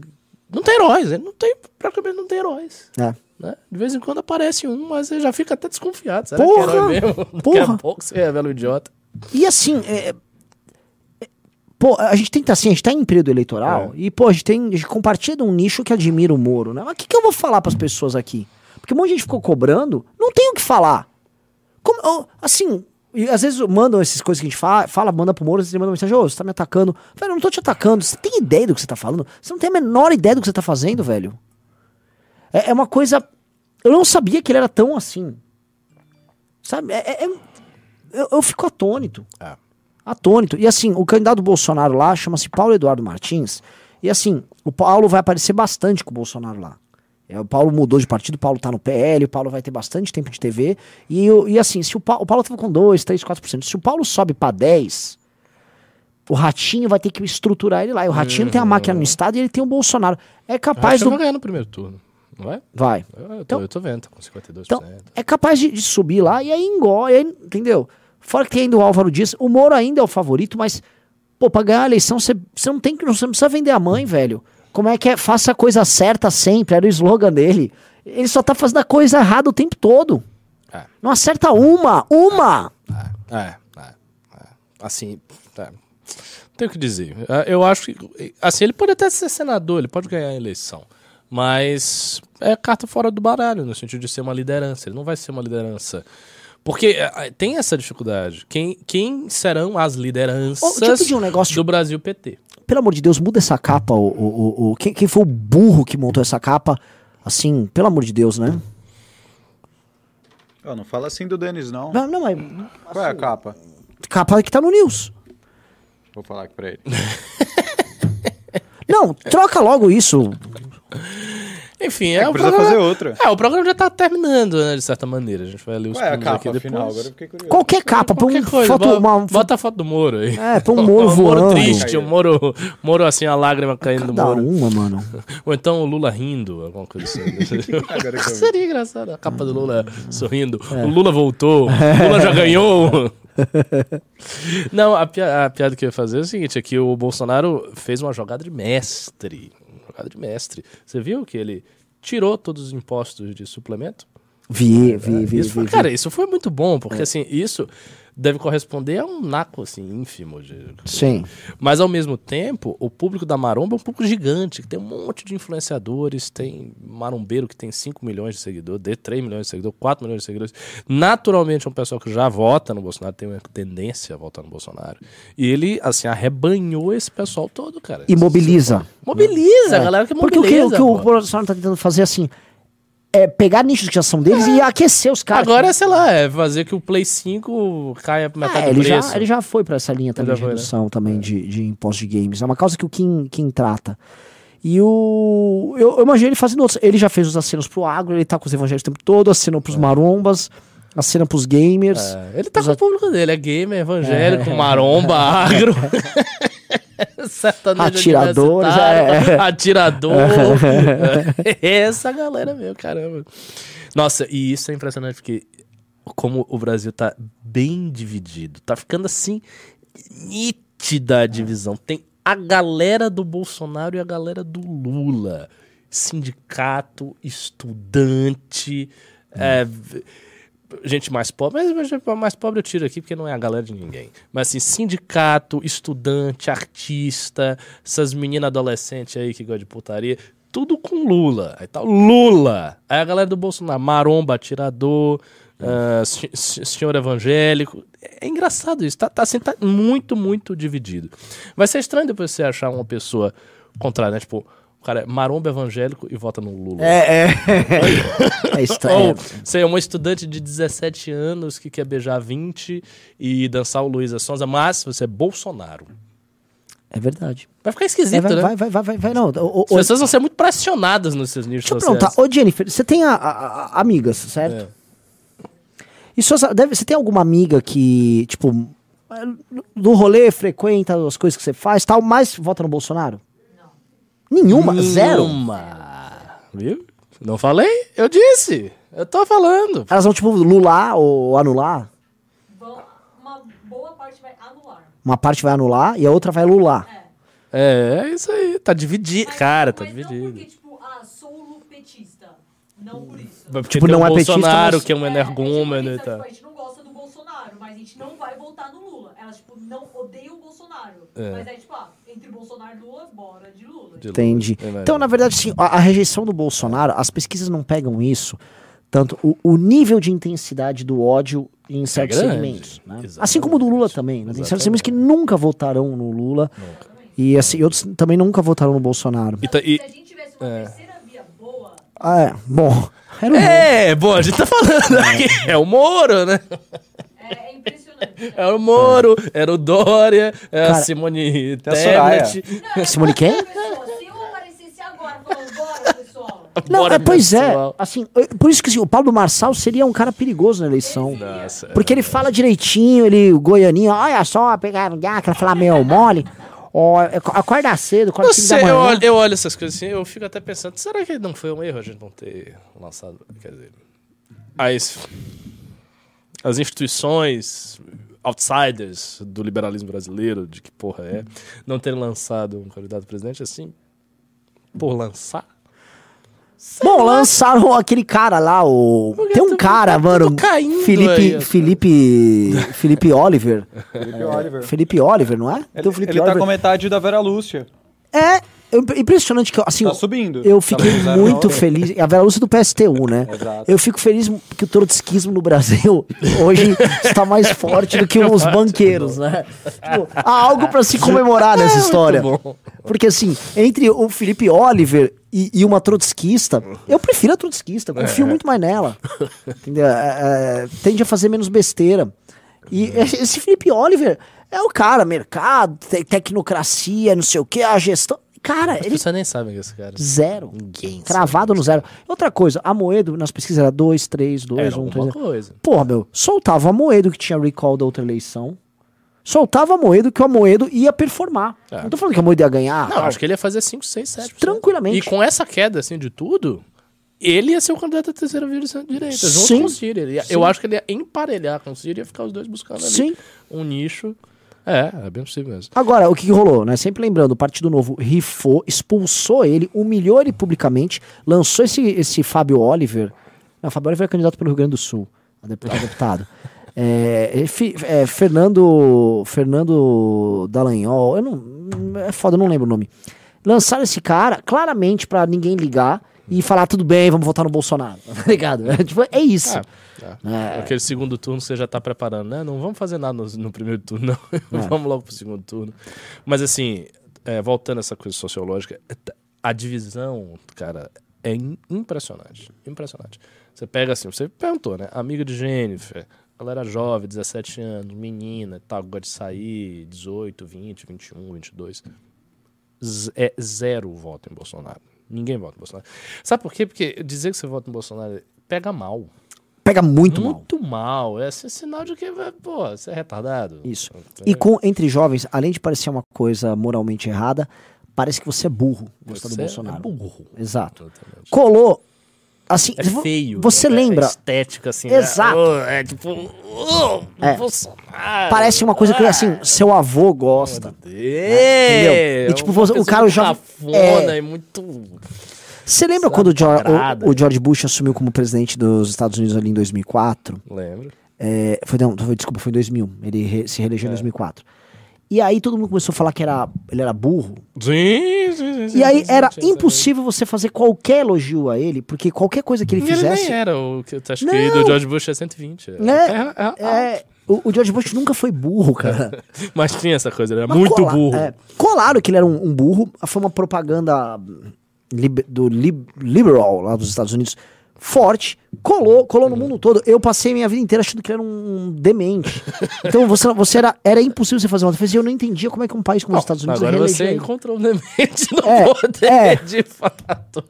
Não tem heróis, ele não tem, praticamente não tem heróis. É. né? De vez em quando aparece um, mas você já fica até desconfiado. Será Porra! que é mesmo? Daqui Porra! a pouco você revela o idiota. E assim, é, é, pô, a gente tenta assim, a gente tá em período eleitoral É. e, pô, a gente, tem, a gente compartilha um nicho que admira o Moro, né? Mas o que, que eu vou falar pras pessoas aqui? Porque um monte de gente ficou cobrando, não tem o que falar. Como, assim, e às vezes mandam essas coisas que a gente fala, fala manda pro Moro, você manda mensagem, ô, você tá me atacando. Velho, eu não tô te atacando, você tem ideia do que você tá falando? Você não tem a menor ideia do que você tá fazendo, velho. É, é uma coisa. Eu não sabia que ele era tão assim. Sabe? É- é- é- eu, eu fico atônito. É. Atônito. E assim, o candidato Bolsonaro lá chama-se Paulo Eduardo Martins. E assim, o Paulo vai aparecer bastante com o Bolsonaro lá. É, o Paulo mudou de partido, o Paulo tá no PL, o Paulo vai ter bastante tempo de TV. E, o- e assim, se o, Paulo, o Paulo tava com 2, 3, 4%. Se o Paulo sobe pra 10, o Ratinho vai ter que estruturar ele lá. E o Ratinho tem a máquina no estado e ele tem o Bolsonaro. É capaz Acho que do. vai ganhar no primeiro turno. Não vai? Vai. Eu, eu tô, Então- eu tô vendo, tá com 52%. Então, é capaz de, de subir lá e aí engole, entendeu? Fora que tem ainda o Álvaro Dias, o Moro ainda é o favorito, mas, pô, pra ganhar a eleição, você não tem que. Você não precisa vender a mãe, velho. Como é que é? Faça a coisa certa sempre, era o slogan dele. Ele só tá fazendo a coisa errada o tempo todo. É. Não acerta uma, uma! É, é, é. Assim, é. tenho o que dizer. É, Eu acho que. Assim, ele pode até ser senador, ele pode ganhar a eleição. Mas é carta fora do baralho, no sentido de ser uma liderança. Ele não vai ser uma liderança. Porque é, tem essa dificuldade. Quem, quem serão as lideranças pedir um negócio. do Brasil PT? Pelo amor de Deus, muda essa capa. O, o, o, o- quem, quem foi o burro que montou essa capa? Assim, pelo amor de Deus, né? Ó, não fala assim do Denis, não. Não, não, mas. Qual é a capa? capa que tá no News. Vou falar aqui pra ele. Não, troca logo isso. Enfim, É, é, o precisa programa... fazer outra. É, o programa já tá terminando, né, de certa maneira. A gente vai ler os é primos capa aqui depois. final? Qualquer capa, põe Qualquer um coisa, foto, bota, uma, bota a foto do Moro aí. É, põe um Moro O Moro voando. triste, o Moro, Moro assim, a lágrima caindo do Cada Moro. uma, mano. Ou então o Lula rindo, alguma coisa assim. Seria engraçado, a capa do Lula sorrindo. É. O Lula voltou, o Lula já ganhou. Não, a, pia- a piada que eu ia fazer é o seguinte: é que o Bolsonaro fez uma jogada de mestre. Uma jogada de mestre. Você viu que ele tirou todos os impostos de suplemento? Vi, vi, vi, isso vi, foi, vi. cara, isso foi muito bom, É. porque assim, isso deve corresponder a um naco assim, ínfimo de, Sim. mas ao mesmo tempo, o público da maromba é um público gigante, que tem um monte de influenciadores, tem marombeiro que tem 5 milhões de seguidores, de 3 milhões de seguidores, 4 milhões de seguidores. Naturalmente é um pessoal que já vota no Bolsonaro, tem uma tendência a votar no Bolsonaro. E ele, assim, arrebanhou esse pessoal todo, cara. E mobiliza. Mobiliza, a É, galera que Porque mobiliza. o que, o que o. Bolsonaro tá tentando fazer assim é pegar nichos que já são deles e aquecer os caras. Agora, sei lá, é fazer que o Play 5 caia metade É, do ele, já, preço. ele já foi pra essa linha também já de né? redução também de, de imposto de games. É uma causa que o Kim, Kim trata. E o. Eu, eu imagino ele fazendo outros. Ele já fez os acenos pro agro, ele tá com os evangelhos o tempo todo, acenou pros marombas, acena pros gamers. É, ele tá com o público dele, é gamer, evangélico, maromba, agro. Atiradores, universitário, é. Atirador. É essa galera mesmo, caramba. Nossa, e isso é impressionante porque como o Brasil tá bem dividido. Tá ficando assim nítida a divisão. Tem a galera do Bolsonaro e a galera do Lula. Sindicato, estudante, é, v- gente mais pobre, mas mais pobre eu tiro aqui porque não é a galera de ninguém. Mas assim, sindicato, estudante, artista, essas meninas adolescentes aí que gostam de putaria, tudo com Lula. Aí tá Lula. Aí a galera do Bolsonaro, maromba, atirador, se- senhor evangélico. É engraçado isso, tá, tá, assim, tá muito, muito dividido. Vai ser estranho depois você achar uma pessoa contrária, né? Tipo, cara é maromba evangélico e vota no Lula. É, é. é, estranho. Ou você é uma estudante de 17 anos que quer beijar 20 e dançar o Luísa Sonza, mas você é Bolsonaro. É verdade. Vai ficar É, esquisito, vai, né? vai, vai, vai, vai, vai, não. O- o- As pessoas vão ser muito pressionadas nos seus nichos Deixa eu sociais. perguntar, ô Jennifer, você tem a- a- a- amigas, certo? É. E suas, deve, você tem alguma amiga que, tipo, do rolê, frequenta as coisas que você faz tal, mas vota no Bolsonaro? Não. Nenhuma? Zero? Nenhuma. Viu? Não falei? Eu disse. Eu tô falando. Elas vão, tipo, lular ou anular? Vão, uma boa parte vai anular. Uma parte vai anular e a outra vai lular. É, é isso aí. Tá dividido. Mas Cara, não, tá mas Não dividido. porque, tipo, ah, sou petista. Não por isso. Porque Tipo, tem não o é petista, Bolsonaro, mas- que é um É, energúmeno é, e tipo, tal. A gente não gosta do Bolsonaro, mas a gente não vai votar no Lula. Elas, tipo, não odeiam Bolsonaro. É. Mas aí, tipo, ah, entre Bolsonaro e Lula, bora de Lula. De Entendi. É verdade. Então, na verdade, sim, a, a rejeição do Bolsonaro, as pesquisas não pegam isso, tanto o, o nível de intensidade do ódio em certos grande. segmentos. né? Assim como do Lula também. Né? Tem certos segmentos que nunca votarão no Lula. E assim, outros também nunca votaram no Bolsonaro. E tá- e- Se a gente tivesse uma terceira via boa, Ah, é. Bom, era um É, bom, a gente tá falando aqui. É o Moro, né? É, é impressionante. né? É o Moro, era o Dória, é a Cara, Simone a Soraya. Tebet. Não, Simone quem? Se eu aparecesse agora falando, bora, pessoal. Não, Bora, é, pois pessoal. é. Assim, eu- por isso que assim, o Pablo Marçal seria um cara perigoso na eleição. Nossa, é. Porque ele fala direitinho, ele, o goianinho, olha só, pegar aquela falar meio mole. Ó, é, acorda cedo, acorda Não 5 sei, da eu olho, eu olho essas coisas assim, eu fico até pensando, será que não foi um erro a gente não ter lançado, quer dizer, as, as instituições outsiders do liberalismo brasileiro, de que porra é, não terem lançado um candidato a presidente assim, por lançar? Bom, lançaram aquele cara lá, o. Tem um tá- cara, tá mano. caindo Felipe. aí, ó. Felipe. Felipe Oliver. Felipe Oliver. Felipe Oliver, não é? Tem Ele, o Felipe ele tá Oliver. com metade da Vera Lúcia. É, impressionante que, assim, Tá eu- subindo. eu Tá fiquei na muito feliz. A Vera Lúcia do PSTU, né? Exato. Eu fico feliz que o trotskismo no Brasil hoje está mais forte do que os banqueiros, né? Tipo, há algo pra se comemorar nessa história. É, muito bom. Porque, assim, entre o Felipe Oliver e, e uma trotskista, eu prefiro a trotskista, confio É. muito mais nela. Entendeu? É, é, tende a fazer menos besteira. E esse esse Felipe Oliver é o cara, mercado, te- tecnocracia, não sei o que, a gestão. Cara, As ele pessoas nem sabem que é esse cara. zero. Ninguém Cravado no zero. Outra coisa, a Moedo, nas pesquisas era 2, 3, 2, Era 1, alguma 3. coisa. Porra, meu, soltava a Moedo que tinha recall da outra eleição. Soltava a Moedo que o Amoedo ia performar. É. Não tô falando que a Moedo ia ganhar. Não, acho que ele ia fazer 5, 6, 7. Tranquilamente. E com essa queda, assim, de tudo, ele ia ser o candidato à terceira via direita, junto Sim. com o Ciro. Ele ia-. Eu acho que ele ia emparelhar com o Ciro e ia ficar os dois buscando ali Sim. um nicho. É, é bem possível mesmo. Agora, o que, que rolou, né? Sempre lembrando, o Partido Novo rifou, expulsou ele, humilhou ele publicamente, lançou esse, esse Fábio Oliver. Não, Fábio Oliver é candidato pelo Rio Grande do Sul, a depu- a deputado. É, é, Fernando Fernando Dallagnol, eu não, é foda, eu não lembro o nome. Lançaram esse cara claramente pra ninguém ligar e falar tudo bem, vamos votar no Bolsonaro, tá ligado? É, tipo, é isso. Ah, é. Aquele segundo turno você já tá preparando, né? Não vamos fazer nada no, no primeiro turno, não. vamos logo pro segundo turno. Mas assim, é, voltando a essa coisa sociológica, a divisão, cara, é im- impressionante. Impressionante. Você pega assim, você perguntou, né? Amiga de Jennifer, galera jovem, 17 anos, menina tal, gosta de sair, 18, 20, 21, 22. Z- é zero voto em Bolsonaro. Ninguém vota em Bolsonaro. Sabe por quê? Porque dizer que você vota em Bolsonaro pega mal. Pega muito mal. Muito mal. É assim, sinal de que, pô, você é retardado. Isso. E com entre jovens, além de parecer uma coisa moralmente errada, parece que você é burro gostar do Você Bolsonaro. É burro. Exato. Exatamente. Colou. Assim, É feio. Você né? lembra? É estética, assim. Exato. É, oh, é tipo. Oh, É. Bolsonaro. Parece uma coisa que, assim, seu avô gosta. É, E, tipo, você- o cara já. é. e muito. Você lembra quando o, George- o- o George Bush assumiu como presidente dos Estados Unidos ali em 2004? Lembro. É, foi, não, foi- desculpa, foi em 2000. Ele re- se reelegeu É. em 2004. E aí todo mundo começou a falar que era, ele era burro. Sim, sim, sim, E aí era impossível você fazer qualquer elogio a ele, porque qualquer coisa que ele sim. E ele fizesse. nem era o que acho Não. que do George Bush é 120. É, né? é- é- É, o, o George Bush nunca foi burro, cara. Mas tinha essa coisa, ele era Mas muito burro. é, colaram que ele era um, um burro. Foi uma propaganda do lib- liberal lá dos Estados Unidos forte. Colou, colou no mundo todo. Eu passei minha vida inteira achando que era um demente. Então você, você era, era impossível você fazer uma defesa. E eu não entendia como é que um país como os Estados Unidos Agora você encontrou um demente no É, poder é. de fato.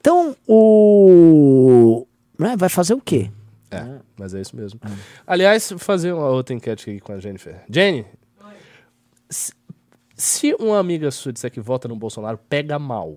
Então, o. né, vai fazer o quê? É, mas é isso mesmo. Aliás, vou fazer uma outra enquete aqui com a Jennifer. Jenny, se, se uma amiga sua disser que vota no Bolsonaro, pega mal.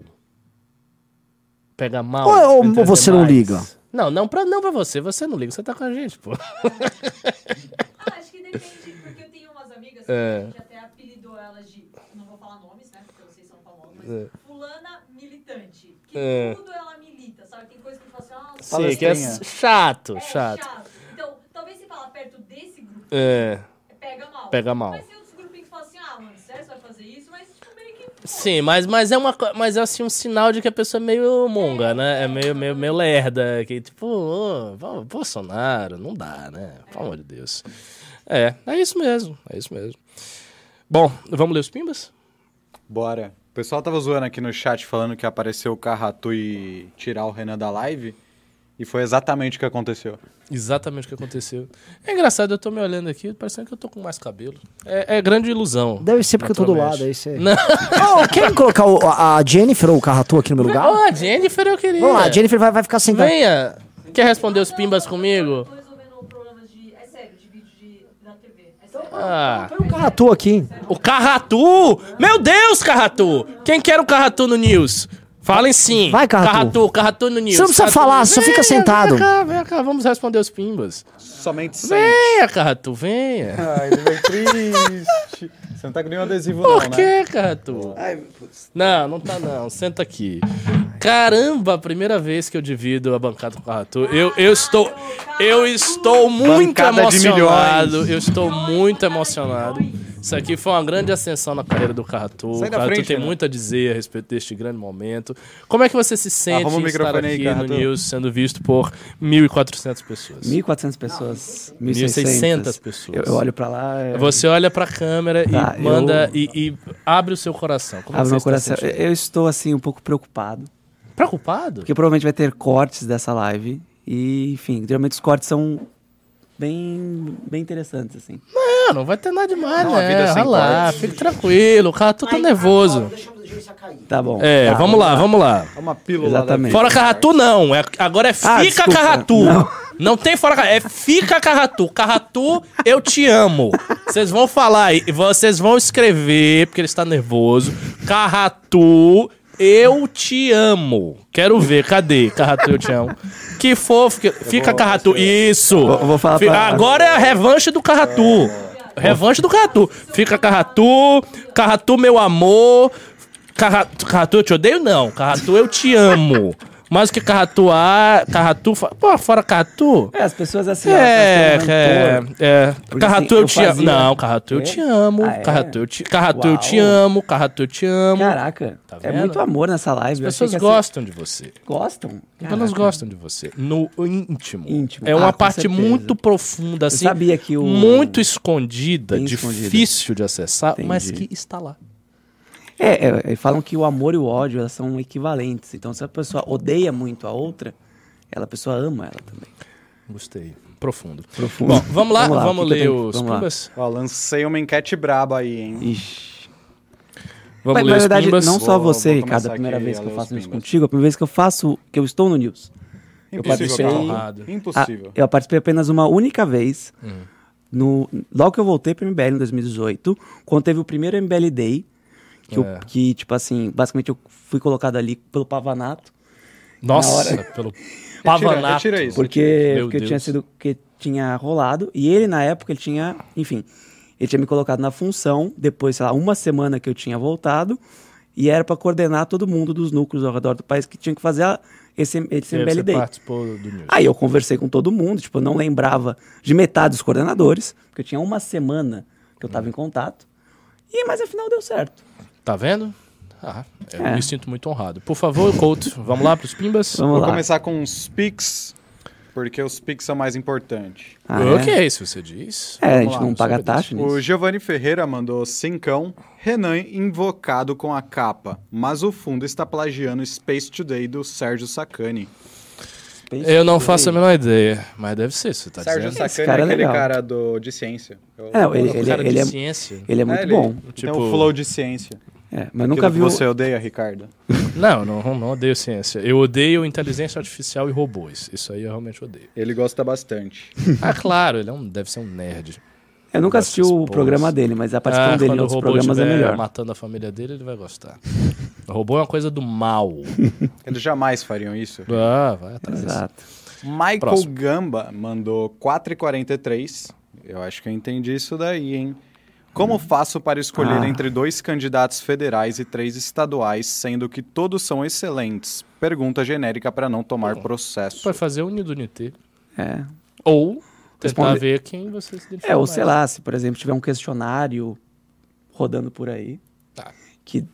Pega mal. Ou- ou entre as você não demais. liga? Não, não pra, não pra você. Você não liga, você tá com a gente, pô. Ah, acho que depende, porque eu tenho umas amigas que É. a gente até apelidou elas de. Não vou falar nomes, né? Porque vocês são famosos, mas É. fulana militante. Que É. tudo ela milita, sabe? Tem coisa que fala assim, ah, Sim, que é chato, é chato. chato. Então, talvez se falar perto desse grupo, É, pega mal. Pega mal. Mas outros grupinhos que falam assim, ah, mano, sério, você vai fazer isso? Mas, tipo, meio que. Sim, mas, mas é uma mas é assim um sinal de que a pessoa é meio monga, né? É meio, meio, meio lerda, que tipo, Bo- Bolsonaro, não dá, né? Pelo amor de Deus. É, é isso mesmo, é isso mesmo. Bom, vamos ler os pimbas? Bora. O pessoal tava zoando aqui no chat falando que apareceu o Carratu e tirar o Renan da live. E foi exatamente o que aconteceu. Exatamente o que aconteceu. É engraçado, eu tô me olhando aqui, parecendo que eu tô com mais cabelo. É, é grande ilusão. Deve ser porque eu tô do lado, aí você. Não, Oh, querem colocar o- a Jennifer ou o Carratu aqui no meu lugar? oh, a Jennifer eu queria. Vamos lá, a Jennifer vai, vai ficar sentada. Venha. Quer responder os pimbas comigo? Tô resolvendo problemas de. É sério, de vídeo de, da TV. É sério. Ah. Põe o Carratu aqui. O Carratu! Meu Deus, Carratu! Quem quer o Carratu no News? Falem sim. Vai, Carratu. Carratu, Carratu no News. Você não precisa Carratu- falar, só fica Venha, sentado. Vem cá, vem cá, vamos responder os pimbas. Somente sem. Venha, Carratu, venha. Ai, ele veio triste. Você não tá com nenhum adesivo, não, Por né? que, Carratu? Não, não tá não. Senta aqui. Caramba, a primeira vez que eu divido a bancada com o Carratu. Eu, eu estou. Eu estou muito Bancada de emocionado. milhões. Eu estou muito emocionado. Isso aqui foi uma grande ascensão na carreira do Carratu. O Sai da Carratu frente, tem né? muito a dizer a respeito deste grande momento. Como é que você se sente Arruma o em estar microfone aí, aqui no Carratu. News sendo visto por 1.400 pessoas? 1.400 pessoas. 1.600 pessoas. Eu, eu olho pra lá. é- Você olha pra câmera Tá, e manda eu- e, e abre o seu coração. Como é Abre que meu está coração. sentindo? Eu estou, assim, um pouco preocupado. Preocupado? Porque provavelmente vai ter cortes dessa live. E, enfim, geralmente os cortes são bem, bem interessantes, assim. Não, não vai ter nada demais, Não, né? vida Vai lá, fique tranquilo. O Carratu tá nervoso. Tá bom. É, Tá, vamos lá, vamos lá. É uma pílula Exatamente. Fora Carratu não, é, agora é fica Ah, desculpa. Carratu. Não. Não. tem fora Carratu, é fica Carratu. Carratu, eu te amo. Vocês vão falar aí, vocês vão escrever, porque ele está nervoso. Carratu, eu te amo. Quero ver, cadê? Carratu, eu te amo. Que fofo, que- fica Carratu. Isso. Vou- vou falar pra- Agora é a revanche do Carratu. Revanche do Carratu. Fica Carratu, Carratu, meu amor. Carratu, Carratu, eu te odeio? Não. Carratu, eu te amo. Mais que Carratu, Carratu, pô, fora Carratu. É, as pessoas assim. É, é, é. Porque, Carratu, eu eu te amo. Não, Carratu, eu É? te amo. É? Carratu, eu te, Carratu, eu te amo. Carratu, eu te amo. Caraca, Tá é muito amor nessa live. As eu pessoas gostam de você. Gostam? Elas gostam de você. No íntimo. Íntimo. É uma Ah, parte muito profunda, assim. sabia que o- Muito escondida, difícil de acessar, mas que está lá. É, é, é, falam que o amor e o ódio elas são equivalentes. Então, se a pessoa odeia muito a outra, ela, a pessoa ama ela também. Gostei. Profundo. Profundo. Bom, vamos lá, Vamos vamos, lá, o que ler eu tenho? os Vamos? Ó, lancei uma enquete braba aí, hein? Ixi. Vamos Mas, ler na os verdade, pimbas? não só Vou- você, vou Ricardo, começar a primeira vez a que eu faço isso contigo, a primeira vez que eu faço, que eu estou no News. Eu Impossível, participei- Carol. Honrado. Impossível. Ah, eu participei apenas uma única vez. Hum. No, logo que eu voltei para MBL em 2018, quando teve o primeiro MBL Day, que, eu- É. que, tipo assim, basicamente eu fui colocado ali pelo Pavanato, Nossa, pelo pavanato. retira isso. porque, porque tinha sido que tinha rolado, e ele na época ele tinha, enfim, ele tinha me colocado na função, depois, sei lá, uma semana que eu tinha voltado, e era para coordenar todo mundo dos núcleos ao redor do país que tinha que fazer a- esse, esse MBL Day. Aí eu conversei com todo mundo, tipo, eu não lembrava de metade dos coordenadores, porque eu tinha uma semana que eu Hum. tava em contato. E, mas afinal deu certo. Tá vendo? Ah, eu É. me sinto muito honrado. Por favor, Couto, vamos lá pros pimbas? Vamos Vou lá. começar com os Pix, porque os Pix são mais importantes. Ah, é? ok, se você diz. É, a Vamos gente lá, não paga taxa O nisso. Giovanni Ferreira mandou cincão, Renan invocado com a capa, mas o fundo está plagiando Space Today do Sérgio Sacani. Eu não faço a menor ideia, mas deve ser, você tá Sérgio dizendo. Sacani cara é é aquele legal. cara do, de ciência. Eu- É, ele, O ele, cara ele de é, ciência. ele é muito ele bom. Tem Tipo- um flow de ciência. É, mas nunca viu. você odeia, Ricardo. Não, não, não odeio ciência. Eu odeio inteligência artificial e robôs. Isso aí eu realmente odeio. Ele gosta bastante. Ah, claro, ele é um, deve ser um nerd. Eu nunca assisti o programa dele, mas a participação Ah, dele em outros programas é estiver melhor. matando a família dele, ele vai gostar. O robô é uma coisa do mal. Eles jamais fariam isso. Ah, vai atrás. Exato. Michael Próximo. Gamba mandou 4,43. Eu acho que eu entendi isso daí, hein? Como faço para escolher Ah. entre dois candidatos federais e três estaduais, sendo que todos são excelentes? Pergunta genérica para não tomar processo. Pode fazer o Unido Unité. É. Ou tentar Responde- ver quem você se identifica É, ou mais. sei lá, se por exemplo tiver um questionário rodando por aí, Tá. que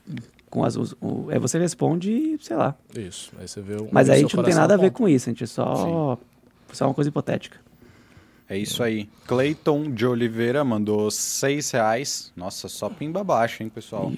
com as, o- aí você responde, e, sei lá. Isso. Aí você vê o Mas aí a gente não tem nada a ver com isso, a gente é só, só uma coisa hipotética. É isso aí. Clayton de Oliveira mandou 6 reais. Nossa, só pimba abaixo, hein, pessoal?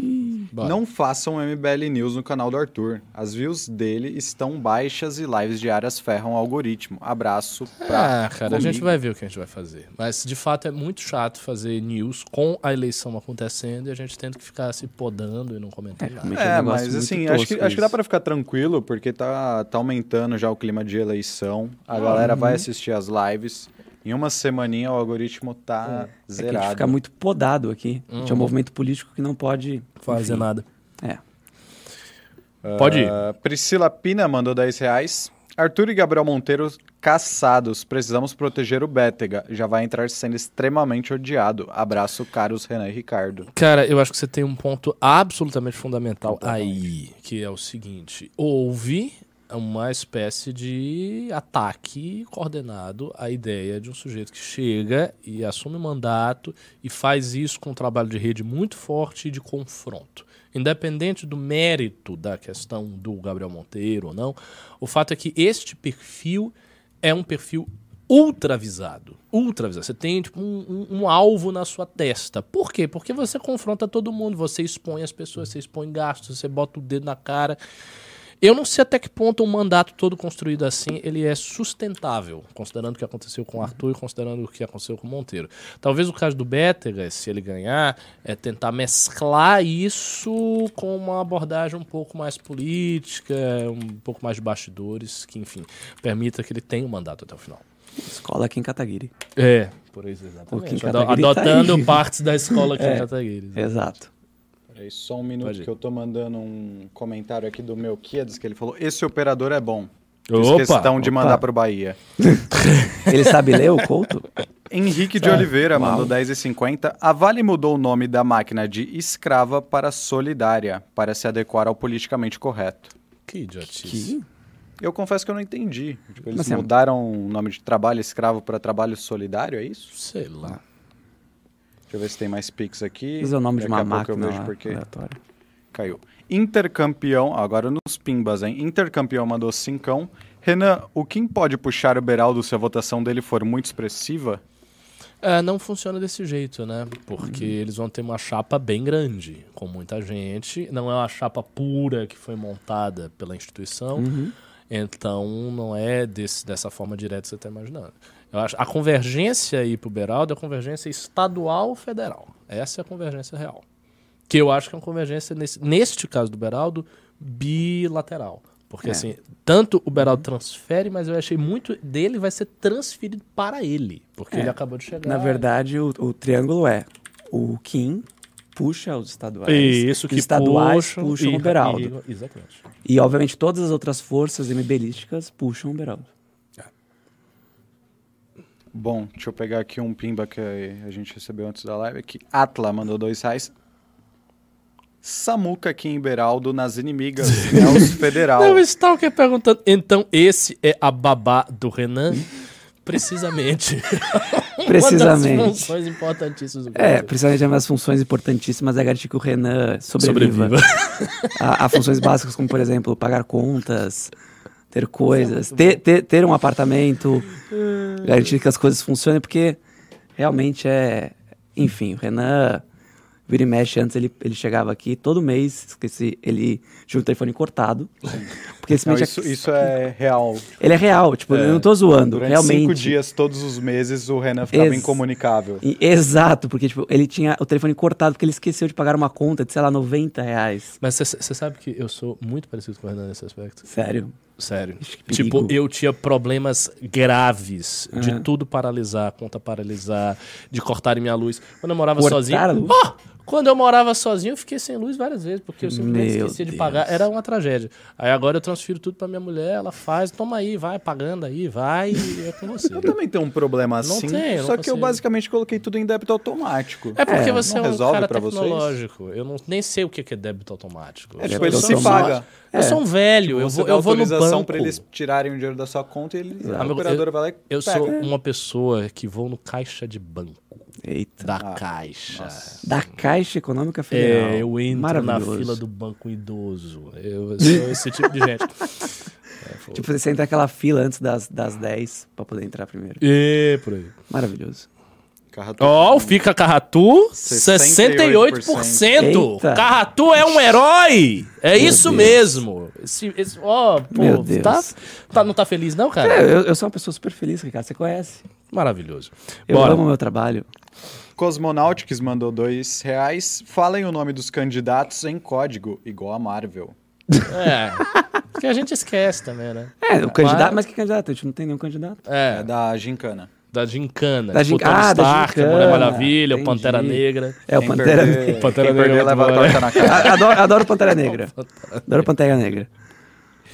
Não façam MBL News no canal do Arthur. As views dele estão baixas e lives diárias ferram o algoritmo. Abraço pra Ah, cara, a gente comigo. vai ver o que a gente vai fazer. Mas, de fato, é muito chato fazer news com a eleição acontecendo e a gente tendo que ficar se podando e não comentar nada. realmente é um É, mas assim, acho que, acho que dá pra ficar tranquilo, porque tá, tá aumentando já o clima de eleição. A galera Uhum. vai assistir as lives. Em uma semaninha o algoritmo tá É que a gente zerado. fica muito podado aqui. A gente é um Uhum. movimento político que não pode Fazer enfim. nada. É. Pode ir. Priscila Pina mandou 10 reais. Arthur e Gabriel Monteiro caçados. Precisamos proteger o Bétega. Já vai entrar sendo extremamente odiado. Abraço, caros Renan e Ricardo. Cara, eu acho que você tem um ponto absolutamente fundamental aí, que é o seguinte: houve uma espécie de ataque coordenado à ideia de um sujeito que chega e assume mandato e faz isso com um trabalho de rede muito forte e de confronto. Independente do mérito da questão do Gabriel Monteiro ou não, o fato é que este perfil é um perfil ultra avisado. Ultra avisado. Você tem tipo, um, um- um alvo na sua testa. Por quê? Porque você confronta todo mundo, você expõe as pessoas, você expõe gastos, você bota o dedo na cara. Eu não sei até que ponto um mandato todo construído assim ele é sustentável, considerando o que aconteceu com o Arthur e considerando o que aconteceu com o Monteiro. Talvez o caso do Bétega, se ele ganhar, é tentar mesclar isso com uma abordagem um pouco mais política, um pouco mais de bastidores, que, enfim, permita que ele tenha um mandato até o final. Escola aqui em Cataguiri. É, por isso, exatamente. Tá Adotando aí. partes da escola aqui É. em Cataguiri. Exato. Peraí, só um minuto que eu tô mandando um comentário aqui do meu Kiads, que ele falou, esse operador é bom. Opa, questão de opa. mandar pro Bahia. Ele sabe ler o Couto? Henrique de Oliveira mandou 10,50. A Vale mudou o nome da máquina de escrava para solidária, para se adequar ao politicamente correto. Que idiotice. Que? Eu confesso que eu não entendi. Tipo, eles Mas é- mudaram o nome de trabalho escravo para trabalho solidário, é isso? Sei lá. Deixa eu ver se tem mais pics aqui. Esse é o nome de Daqui uma a pouco eu máquina vejo lá, porque aleatória. caiu. Intercampeão, agora nos pimbas, hein? Intercampeão mandou cincão. Renan, o Kim pode puxar o Beraldo se a votação dele for muito expressiva? É, não funciona desse jeito, né? Porque eles vão ter uma chapa bem grande, com muita gente. Não é uma chapa pura que foi montada pela instituição. Então, não é desse, dessa forma direta que você está imaginando. Eu acho, a convergência aí pro Beraldo é a convergência estadual-federal. Essa é a convergência real. Que eu acho que é uma convergência, nesse, neste caso do Beraldo, bilateral. Porque, É. assim, tanto o Beraldo transfere, mas eu achei muito dele vai ser transferido para ele. Porque É. ele acabou de chegar. Na verdade, o, o triângulo é o Kim puxa os estaduais. Isso, os que estaduais puxam, puxam, e- o Beraldo. e- exatamente. E, obviamente, todas as outras forças MBLísticas puxam o Beraldo. Bom, deixa eu pegar aqui um pimba que a gente recebeu antes da live aqui. Atla mandou dois reais. Samuca aqui em Beraldo nas inimigas. Nelson Federal. Não, o Stalker perguntando. Então, esse é a babá do Renan? Precisamente. Uma das Precisamente. funções importantíssimas do É, precisamente uma das funções importantíssimas é garantir que o Renan sobreviva. Sobreviva. Há, há funções básicas como, por exemplo, pagar contas, ter coisas, ter, ter, ter um apartamento, garantir que as coisas funcionem, porque realmente é... Enfim, o Renan vira e mexe, antes ele, ele chegava aqui, todo mês, esqueci, ele tinha o telefone cortado. Porque Não, isso, isso é real. ele é real, tipo, eu não tô zoando, Durante realmente. cinco dias, todos os meses, o Renan ficava Ex- incomunicável. Exato, porque tipo, ele tinha o telefone cortado porque ele esqueceu de pagar uma conta de, sei lá, 90 reais. Mas você sabe que eu sou muito parecido com o Renan nesse aspecto? Sério. Sério. Ixi. Tipo, eu tinha problemas graves de Aham. tudo paralisar, conta paralisar, de cortarem minha luz. Quando eu morava Cortar sozinho. Oh! Quando eu morava sozinho, eu fiquei sem luz várias vezes, porque eu simplesmente Meu esquecia de pagar. Era uma tragédia. Aí agora eu transfiro tudo pra minha mulher, ela faz, toma aí, vai pagando aí, vai, e é com você. Eu também tenho um problema Não assim, não só que eu basicamente coloquei tudo em débito automático. É porque É, você é não um resolve cara pra vocês? tecnológico. Eu não, nem sei o que que é débito automático. É, Eu tipo, sou- ele eu se um- paga. Eu sou um velho, eu Você vou, dá eu vou no autorização banco. pra eles tirarem o dinheiro da sua conta e ele, a operadora vai lá e Eu pega. sou uma pessoa que vou no caixa de banco. Eita. Da Ah, caixa. Da Caixa Econômica Federal. É, eu entro na fila do banco idoso. Eu sou esse tipo de gente. Tipo, você entra naquela fila antes das, das 10 pra poder entrar primeiro. E por aí. Maravilhoso. Carratu- Ó, o Fica Carratu, 68%. 68%. Eita. Carratu é um herói. É isso Deus. mesmo. Esse, esse, ó, pô, Meu Deus. Tá, tá- não tá feliz não, cara? É, eu, eu sou uma pessoa super feliz, Ricardo. Você conhece. Maravilhoso. Eu Bora. amo o meu trabalho. Cosmonautics mandou dois reais. Falem o nome dos candidatos em código, igual a Marvel. É. Porque a gente esquece também, né? É, o candidato, Mas- mas que candidato? A gente não tem nenhum candidato. É, É, da Gincana. da Gincana. Da tipo, Gin- Ah, da Stark, a Mulher Gincana. Maravilha, o Entendi. Pantera Negra. É o Pantera Negra. Pantera quem Negra leva a torta na cara. Adoro, adoro Pantera Negra. Adoro Pantera Negra.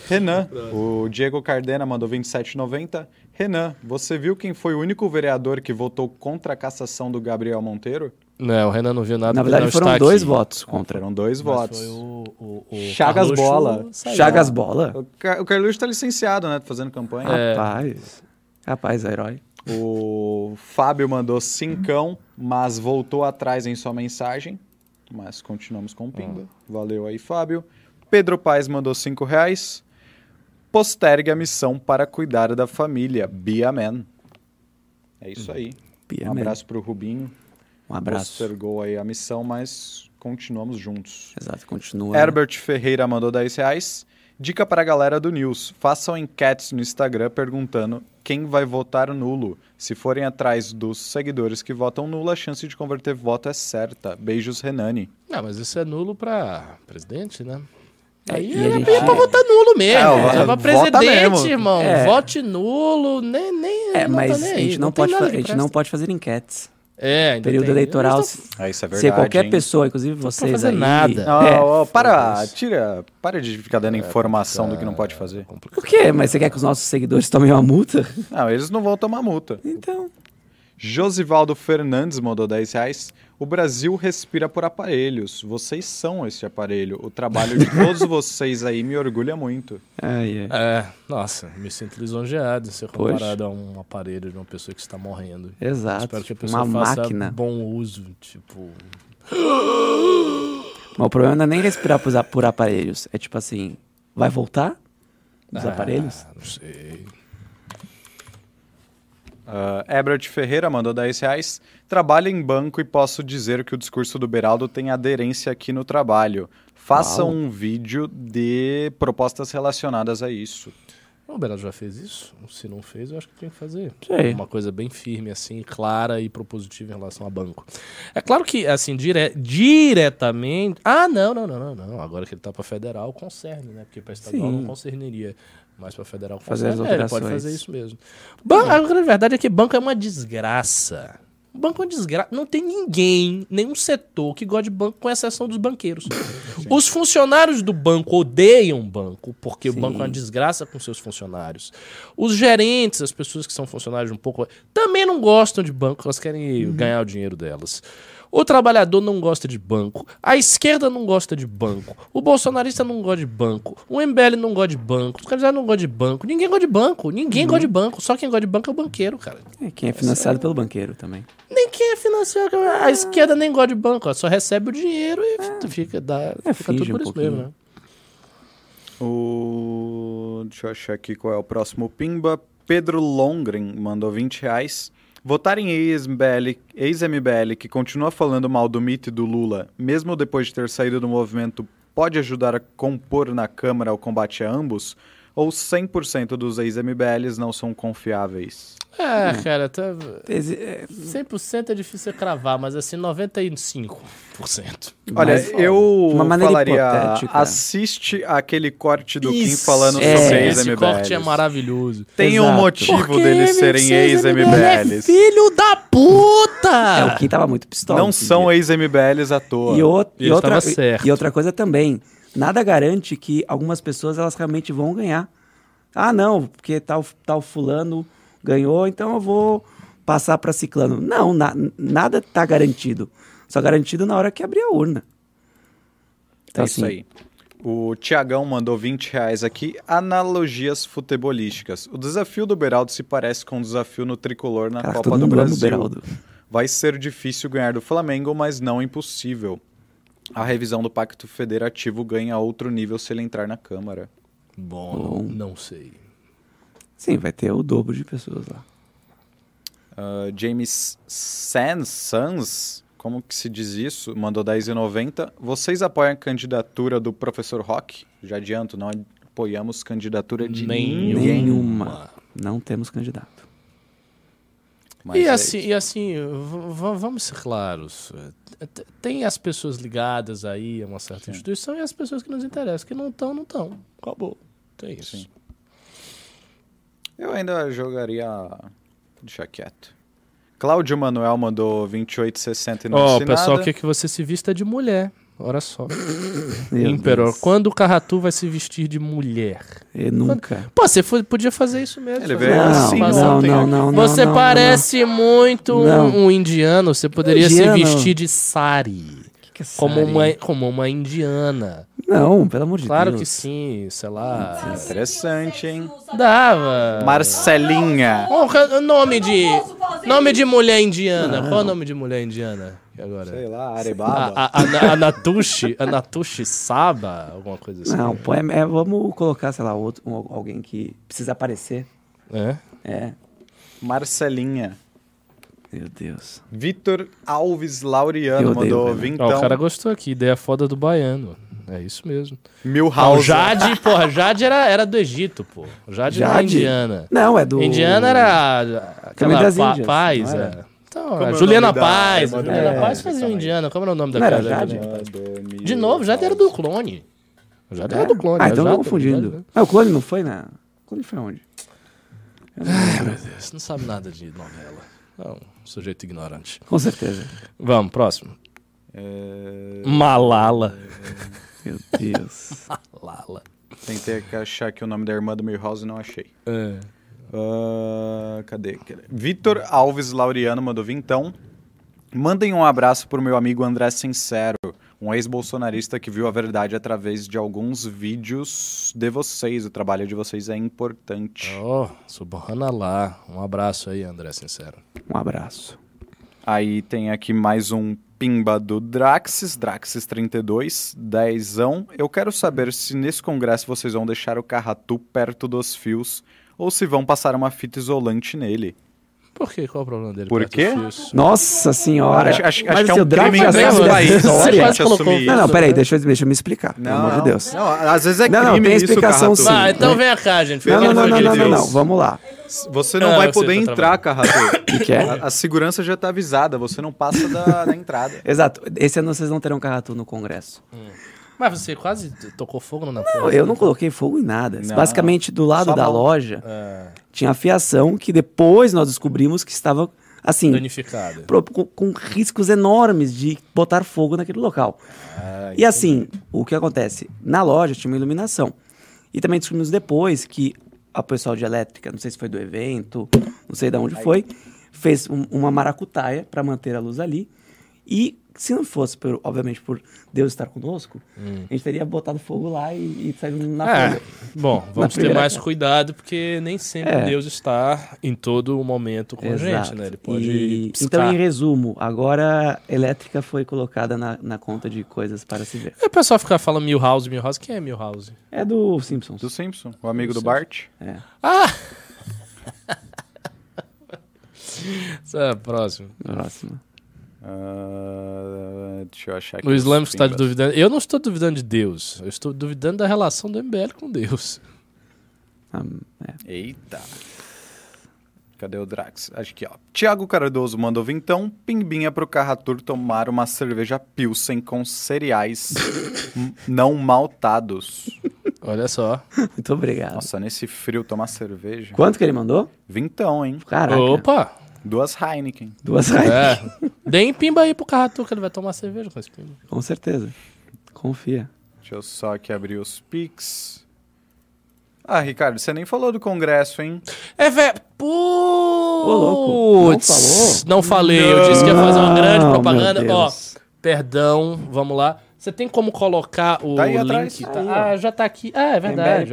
Renan, o Diego Cardena mandou 27,90. Renan, você viu quem foi o único vereador que votou contra a cassação do Gabriel Monteiro? Não, o Renan não viu nada. Na verdade, foram dois aqui. votos contra. Foram dois Mas votos. Foi o, o, o Chagas Carluxo Bola. saiu. Chagas Bola? O, Car o Carluxo está licenciado, né? Fazendo campanha. É. Rapaz. Rapaz, herói. O Fábio mandou cincão, mas voltou atrás em sua mensagem. Mas continuamos com o Pimba. Valeu aí, Fábio. Pedro Paes mandou cinco reais. Postergue a missão para cuidar da família. Be a man. É isso aí. Be a um abraço pro Rubinho. Um abraço. Postergou aí a missão, mas continuamos juntos. Exato, continua. né? Herbert Ferreira mandou 10 reais. Dica para a galera do News: façam enquetes no Instagram perguntando quem vai votar nulo. Se forem atrás dos seguidores que votam nulo, a chance de converter voto é certa. Beijos, Renani. Não, mas isso é nulo pra presidente, né? Aí e é, a gente- é pra votar nulo mesmo. É, É, o- pra vota presidente, mesmo. irmão. É. Vote nulo, nem. nem É, não mas tá nem a aí, gente não, tem pode, a gente não pode fazer enquetes. É, ainda Período tem- eleitoral, se, É, isso é se verdade. qualquer hein? pessoa, inclusive vocês fazer aí... nada. Não, É, ó, para, tira, para de ficar dando informação do que não pode fazer. Por quê? Mas você quer que os nossos seguidores tomem uma multa? Não, eles não vão tomar multa. Então... Josivaldo Fernandes mandou 10 reais. O Brasil respira por aparelhos. Vocês são esse aparelho. O trabalho de todos vocês aí me orgulha muito. Ai, ai. É, nossa, me sinto lisonjeado em ser Poxa. comparado a um aparelho de uma pessoa que está morrendo. Exato. Espero que a pessoa uma faça máquina. bom uso, tipo... Mas o problema não é nem respirar por, por aparelhos. É tipo assim, vai voltar? Os ah, aparelhos? Não sei. Uh, Ebert Ferreira mandou 10 reais. Trabalho em banco e posso dizer que o discurso do Beraldo tem aderência aqui no trabalho. Faça Uau. um vídeo de propostas relacionadas a isso. O Beraldo já fez isso? Se não fez, eu acho que tem que fazer. Sei. Uma coisa bem firme, assim, clara e propositiva em relação a banco. É claro que, assim, dire... diretamente. Ah, não, não, não, não, não. Agora que ele tá pra federal, concerne, né? Porque pra estadual Sim. não concerniria. Mas pra federal Fazer as É, pode fazer isso mesmo. Ban... A grande verdade é que banco é uma desgraça. Banco é uma desgraça. Não tem ninguém, nenhum setor que gosta de banco, com exceção dos banqueiros. Os funcionários do banco odeiam banco, porque o Sim. banco é uma desgraça com seus funcionários. Os gerentes, as pessoas que são funcionários um pouco, também não gostam de banco, elas querem ganhar o dinheiro delas. O trabalhador não gosta de banco. A esquerda não gosta de banco. O bolsonarista não gosta de banco. O MBL não gosta de banco. Os candidatos não gostam de banco. Ninguém gosta de banco. Ninguém gosta de banco. Só quem gosta de banco é o banqueiro, cara. É, quem é financiado pelo banqueiro também. Nem quem é financiado. A esquerda nem gosta de banco. ó, Só recebe o dinheiro e fica, dá, É, fica tudo por um isso pouquinho. mesmo, né? O... Deixa eu achar aqui qual é o próximo Pimba. Pedro Longren mandou 20 reais. Votar em ex-MBL, ex-MBL que continua falando mal do mito e do Lula, mesmo depois de ter saído do movimento, pode ajudar a compor na Câmara o combate a ambos? Ou 100% dos ex-MBLs não são confiáveis? É, cara, tá... Exi- é, 100% é difícil cravar, mas assim, 95%. Olha, Mas, eu uma maneira falaria, hipotética. assiste aquele corte do Kim Isso, falando é, sobre Esse ex-MBLs. corte é maravilhoso. Tem um Exato. motivo Porque deles serem ex-MBLs. É filho da puta! é, o Kim tava muito pistola. Não são ex-MBLs à toa. E, o- E e outra, certo. e outra coisa também, nada garante que algumas pessoas elas realmente vão ganhar. Ah, não, porque tal, tal fulano ganhou, então eu vou passar para ciclano. Não, na- nada tá garantido. Só garantido na hora que abrir a urna. Então, é isso assim, aí. O Tiagão mandou 20 reais aqui. Analogias futebolísticas. O desafio do Beraldo se parece com o desafio no tricolor na Caraca, Copa do Brasil. Beraldo. Vai ser difícil ganhar do Flamengo, mas não impossível. A revisão do Pacto Federativo ganha outro nível se ele entrar na Câmara. Bom, Bom. não sei. Sim, vai ter o dobro de pessoas lá. Uh, James Sans, Sans, como que se diz isso? Mandou 10,90. Vocês apoiam a candidatura do professor Rock? Já adianto, não apoiamos candidatura de Nenhuma. ninguém. Nenhuma. Não temos candidato. E, é assim, e assim, v- v- vamos ser claros. Tem as pessoas ligadas aí a uma certa instituição e as pessoas que nos interessam. Que não estão, não estão. Acabou. Tem isso. Sim. Eu ainda jogaria. Deixa quieto. Cláudio Manuel mandou 28,60 e não Ó, disse o pessoal nada. quer que você se vista de mulher. Olha só. Imperor, Deus. quando o Carratu vai se vestir de mulher? Eu nunca. Pô, você foi- podia fazer isso mesmo. Ele veio assim não, não, não, não. Você não, parece muito um-. Um, indiano. Você poderia Indiano. se vestir de sari. Que que é Como uma, como uma indiana. Não, pelo amor de Claro Deus. que sim, sei lá. Interessante, hein? Dava. Marcelinha. Qual nome de. Nome de mulher indiana. Qual é o nome de mulher indiana? Agora. Sei lá, Arebaba. a, a, a Natushi, a Natushi Saba, alguma coisa assim. Não, pô, é, é- vamos colocar, sei lá, outro, um- alguém que precisa aparecer. É? É. Marcelinha. Meu Deus. Vitor Alves Laureano Eu odeio mandou o Venom. vintão. Ó, o cara gostou aqui, ideia foda do baiano. É isso mesmo. O Milhouse. Jade, porra, Jade era, era do Egito, pô. Jade, não é Jade? indiana. Não, é do. Indiana era Também aquela das pa Índias, Paz, é. era? Então, é é o Juliana da Paz. do Juliana Milhouse? Paz fazia indiana. Como era o nome Não era daquela? Jade? De novo, Jade era do clone. Jade era do clone. Ah, a então Jade- tô confundindo. Ah, o clone não foi na. O clone foi onde? Ai, meu Deus, você não sabe nada de novela. É um sujeito ignorante. Com certeza. Vamos, próximo. É, Malala. Meu Deus. Malala. Tentei achar aqui o nome da irmã do Milhouse e não achei. É. Ah, cadê? Cadê? Vitor Alves Laureano mandou vintão. Mandem um abraço pro meu amigo André Sincero, um ex-bolsonarista que viu a verdade através de alguns vídeos de vocês. O trabalho de vocês é importante. Oh, subhanallah. Um abraço aí, André Sincero. Um abraço. Aí tem aqui mais um pimba do Draxis, Draxis32, dezão. Eu quero saber se nesse congresso vocês vão deixar o Carratu perto dos fios ou se vão passar uma fita isolante nele. Por quê? Qual é o problema dele? Por quê? Nossa senhora. Acho- acho- acho Mas que é um crime colocou assumir Não, não, isso, peraí, né? deixa, eu- deixa eu me explicar, pelo amor de Deus. Não, às vezes é Não, não, crime tem isso, explicação Carratu. sim. Vai, então vem cá, gente. Não, não, não, não, não, não, não, vamos lá. Você não Ah, vai poder entrar, Carratu. O que é? A, a segurança já tá avisada, você não passa da, da entrada. Exato, esse ano vocês não terão carratu no congresso. Mas você quase tocou fogo na porta. Eu não coloquei fogo em nada. Não. Basicamente, do lado Só da loja, É, tinha a fiação que depois nós descobrimos que estava, assim, danificado. pro- com, com riscos enormes de botar fogo naquele local. Ah, E assim, o que acontece? Na loja tinha uma iluminação. E também descobrimos depois que a pessoal de elétrica, não sei se foi do evento, não sei de onde foi, fez um- uma maracutaia para manter a luz ali. E se não fosse, por, obviamente, por Deus estar conosco, a gente teria botado fogo lá e, e saído na É. bom, vamos ter mais cara. cuidado, porque nem sempre É. Deus está em todo o momento com a gente, Exato. né? Ele pode E- então, em resumo, agora a elétrica foi colocada na, na conta de coisas para se ver. E o pessoal fica falando Milhouse, Milhouse. Quem é Milhouse? É do Simpsons. Do Simpson, o amigo do Bart. É. Ah! Isso é próximo. Próximo. Ah, deixa eu achar aqui. O os Islâmico está pimbas. duvidando. Eu não estou duvidando de Deus. Eu estou duvidando da relação do MBL com Deus. Ah, é. Eita. Cadê o Drax? Acho que, ó. Tiago Cardoso mandou vintão, pimbinha pro Carratur tomar uma cerveja Pilsen com cereais não maltados. Olha só. Muito obrigado. Nossa, nesse frio tomar cerveja. Quanto que ele mandou? Vintão, hein? Caraca. Opa! Duas Heineken. Duas reais. É. Deem pimba aí pro Carratu, que ele vai tomar cerveja com esse pimba. Com certeza. Confia. Deixa eu só aqui abrir os pics. Ah, Ricardo, você nem falou do congresso, hein? É, velho. louco. Não falou? Não falei. Eu disse que ia fazer uma grande Não, propaganda. Ó, perdão, vamos lá. Você tem como colocar o Tá aí link? atrás. tá? Ah, já tá aqui. Ah, é verdade,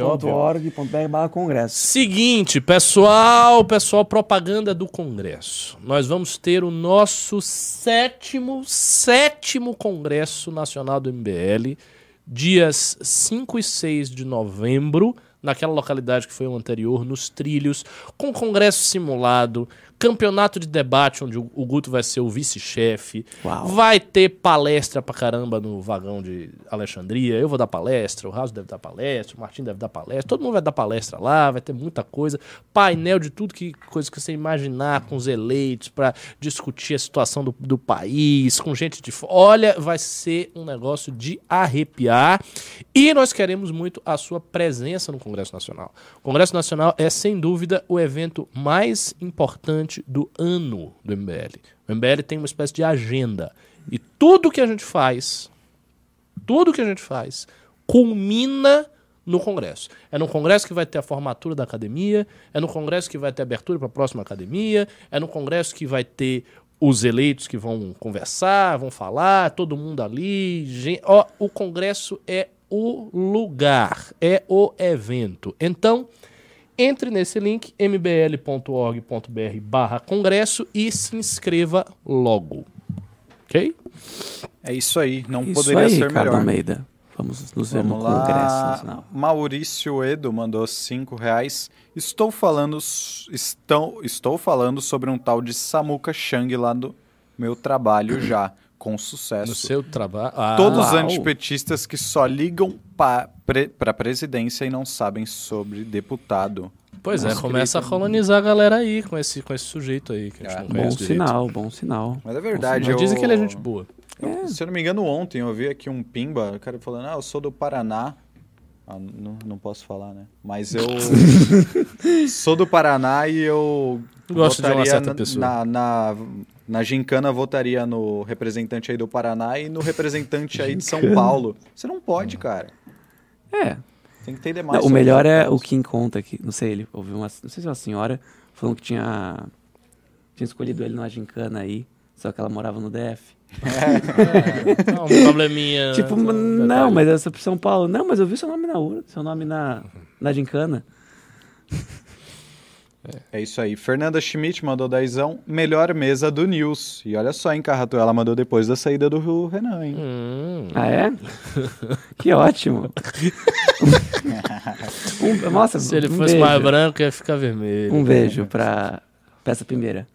barra congresso. Seguinte, pessoal, pessoal, propaganda do Congresso. Nós vamos ter o nosso sétimo, sétimo Congresso Nacional do MBL, dias 5 e 6 de novembro, naquela localidade que foi o anterior, nos trilhos, com congresso simulado, campeonato de debate, onde o Guto vai ser o vice-chefe, vai ter palestra pra caramba no vagão de Alexandria, eu vou dar palestra, o Raso deve dar palestra, o Martim deve dar palestra, todo mundo vai dar palestra lá, vai ter muita coisa, painel de tudo que coisa que você imaginar com os eleitos pra discutir a situação do, do país, com gente de fora. Olha, vai ser um negócio de arrepiar e nós queremos muito a sua presença no Congresso Nacional. O Congresso Nacional é, sem dúvida, o evento mais importante do ano do MBL. O MBL tem uma espécie de agenda. E tudo que a gente faz, tudo que a gente faz, culmina no Congresso. É no Congresso que vai ter a formatura da academia, é no Congresso que vai ter a abertura para a próxima academia, é no Congresso que vai ter os eleitos que vão conversar, vão falar, todo mundo ali. gen- Ó, o Congresso é o lugar, é o evento. Então, entre nesse link, mbl.org.br barra congresso e se inscreva logo. Ok? É isso aí, não Isso poderia aí, ser Ricardo melhor. Almeida. Vamos nos ver Vamos no Congresso lá. Nacional. Maurício Edo mandou cinco reais. Estou falando, estão, estou falando sobre um tal de Samuca Chang lá do meu trabalho já. Com sucesso. No seu trabalho. Ah, Todos os antipetistas que só ligam para a presidência e não sabem sobre deputado. Pois é, Nossa, começa a colonizar a galera aí com esse, com esse sujeito aí que a gente Ah, não Bom conhece direito. sinal, bom sinal. Mas é verdade. Mas dizem eu- que ele é gente boa. eu- Se eu não me engano, ontem eu vi aqui um pimba, o cara falando, ah, eu sou do Paraná. Ah, não, não posso falar, né? Mas eu sou do Paraná e eu Gosto de uma certa na, pessoa. Na, na, na gincana votaria no representante aí do Paraná e no representante aí de São Paulo. Você não pode, cara. É. Tem que ter Não, demais. o melhor é o Kim conta aqui. Não sei, ele ouviu uma. Não sei se é uma senhora falando que tinha. Tinha escolhido ele numa gincana aí, só que ela morava no DF. Não, um probleminha. tipo, só um não, detalhe. mas essa pro São Paulo. Não, mas eu vi seu nome na urna, seu nome na, na gincana. É isso aí. Fernanda Schmidt mandou dezão. Melhor mesa do News. E olha só, hein, Carratu, ela mandou depois da saída do Renan, hein? Hum, Ah, é? que ótimo. Um- nossa, se ele um fosse beijo. mais branco, ia ficar vermelho. Um beijo pra, essa primeira.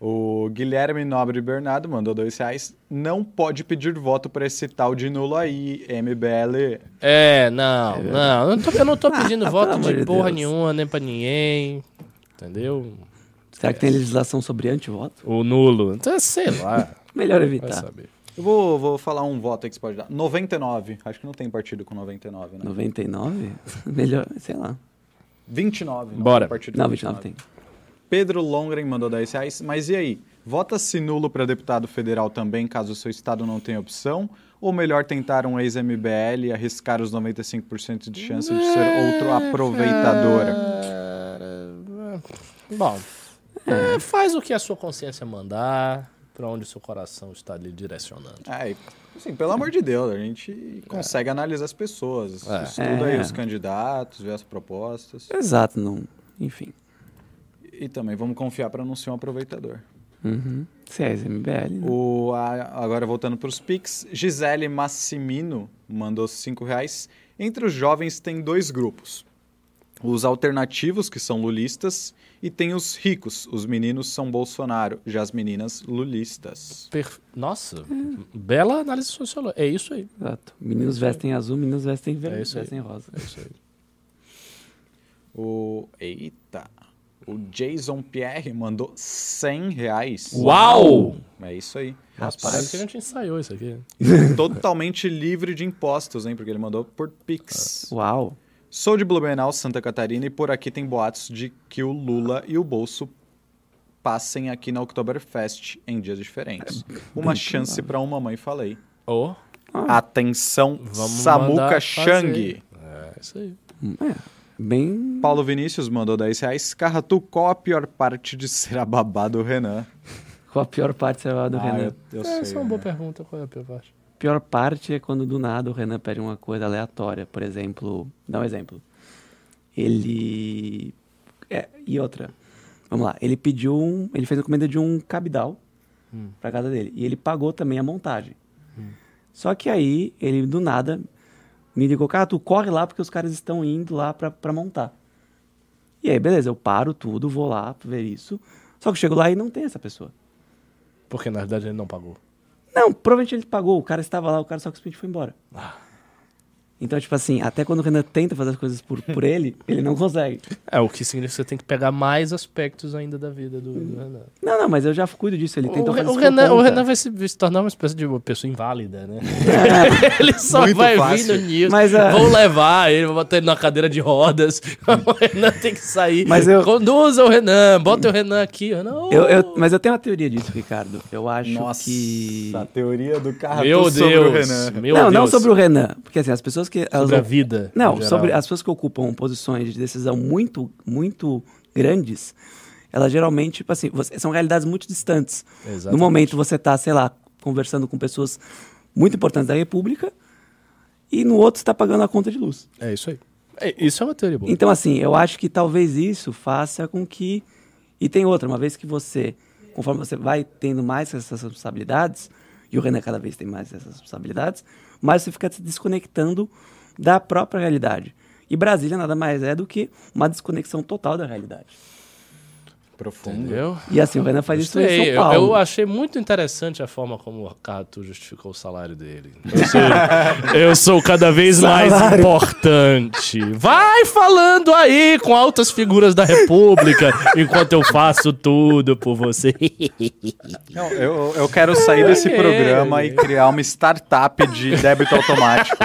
O Guilherme Nobre Bernardo mandou dois reais. Não pode pedir voto para esse tal de nulo aí, MBL. É, não, não. Eu não tô, eu não tô pedindo Ah, voto de porra Deus. nenhuma, nem pra ninguém. Entendeu? Será que tem legislação sobre antivoto? O nulo. Então, sei lá. Melhor evitar. Eu vou, vou falar um voto aí que você pode dar. 99. Acho que não tem partido com 99, né? 99? Melhor, sei lá. 29. não Bora. Não, com 29 tem. Pedro Longren mandou 10 reais. Mas e aí? Vota-se nulo para deputado federal também, caso o seu estado não tenha opção? Ou melhor tentar um ex-MBL e arriscar os 95% de chance de ser outro aproveitador? Cara, Bom, é, faz o que a sua consciência mandar, pra onde o seu coração está lhe direcionando. É, assim, pelo amor de Deus, a gente consegue analisar as pessoas. É. Estuda aí É. os candidatos, vê as propostas. Exato, não. Enfim. E também vamos confiar para não ser um aproveitador. Uhum. Se é MBL, né? O, a- agora voltando para os Pix, Gisele Massimino mandou 5 reais. Entre os jovens tem dois grupos. Os alternativos, que são lulistas, e tem os ricos. Os meninos são Bolsonaro, já as meninas lulistas. Per- Nossa, bela análise sociológica. É isso aí. Exato. Meninos vestem azul, meninas vestem verde, É isso aí. vestem rosa. É isso aí. O, eita, o Jason Pierre mandou 100 reais. Uau! É isso aí. Nossa, parece que a gente ensaiou isso aqui. Totalmente livre de impostos, hein? Porque ele mandou por Pix. Uau. Sou de Blumenau, Santa Catarina, e por aqui tem boatos de que o Lula e o Bolso passem aqui na Oktoberfest em dias diferentes. Uma chance para uma mãe falei. Oh, Atenção, Vamos Samuca Chang. é isso aí. Bem. Paulo Vinícius mandou 10 reais. Carratu, qual a pior parte de ser a babá do Renan? Qual a pior parte você vai do Ah, Renan? eu, eu É, sei. essa é uma boa né? pergunta. Qual é a pior parte? pior parte é quando do nada o Renan pede uma coisa aleatória. Por exemplo, dá um exemplo. Ele. É, e outra. Vamos lá. Ele pediu um. Ele fez a encomenda de um cabidal pra casa dele. E ele pagou também a montagem. Só que aí, ele do nada me ligou, cara, tu corre lá porque os caras estão indo lá pra, pra montar. E aí, beleza, eu paro tudo, vou lá pra ver isso. Só que eu chego lá e não tem essa pessoa. Porque na verdade ele não pagou. Não, provavelmente ele pagou, o cara estava lá, o cara só simplesmente foi embora. Então, tipo assim, até quando o Renan tenta fazer as coisas por, por ele, ele não consegue. É, o que significa que você tem que pegar mais aspectos ainda da vida do, do Renan. Não, não, mas eu já cuido disso, ele O, tentou Re- fazer o Renan, o. Renan vai se, se tornar uma espécie de uma pessoa inválida, né? ele só Muito vai fácil. vir no news. Mas, Vão levar ele, vão botar ele na cadeira de rodas. o Renan tem que sair. Mas eu- Conduza o Renan, bota o Renan aqui. Renan, oh. Eu- eu- mas eu tenho uma teoria disso, Ricardo. Eu acho Nossa, que... a teoria do Carratu Meu sobre Deus. o Renan. Meu não, Deus. não sobre o Renan. Porque assim, as pessoas que... elas Sobre a vida. Não, sobre as pessoas que ocupam posições de decisão muito, muito grandes, elas geralmente, tipo assim, você- são realidades muito distantes. Exatamente. No momento você tá, sei lá, conversando com pessoas muito importantes da República e no outro você tá pagando a conta de luz. É isso aí. É, isso é uma teoria boa. Então, assim, eu acho que talvez isso faça com que. E tem outra, uma vez que você, conforme você vai tendo mais essas responsabilidades, e o Renan cada vez tem mais essas responsabilidades, mais você fica se desconectando da própria realidade. E Brasília nada mais é do que uma desconexão total da realidade. Profundo. Entendeu? E assim, o Renan faz isso em. São Eu, Paulo. eu achei muito interessante a forma como o Carratu justificou o salário dele. Ou seja, eu sou cada vez mais Salário. importante. Vai falando aí com altas figuras da República enquanto eu faço tudo por você. Não, eu, eu quero sair desse programa e criar uma startup de débito automático.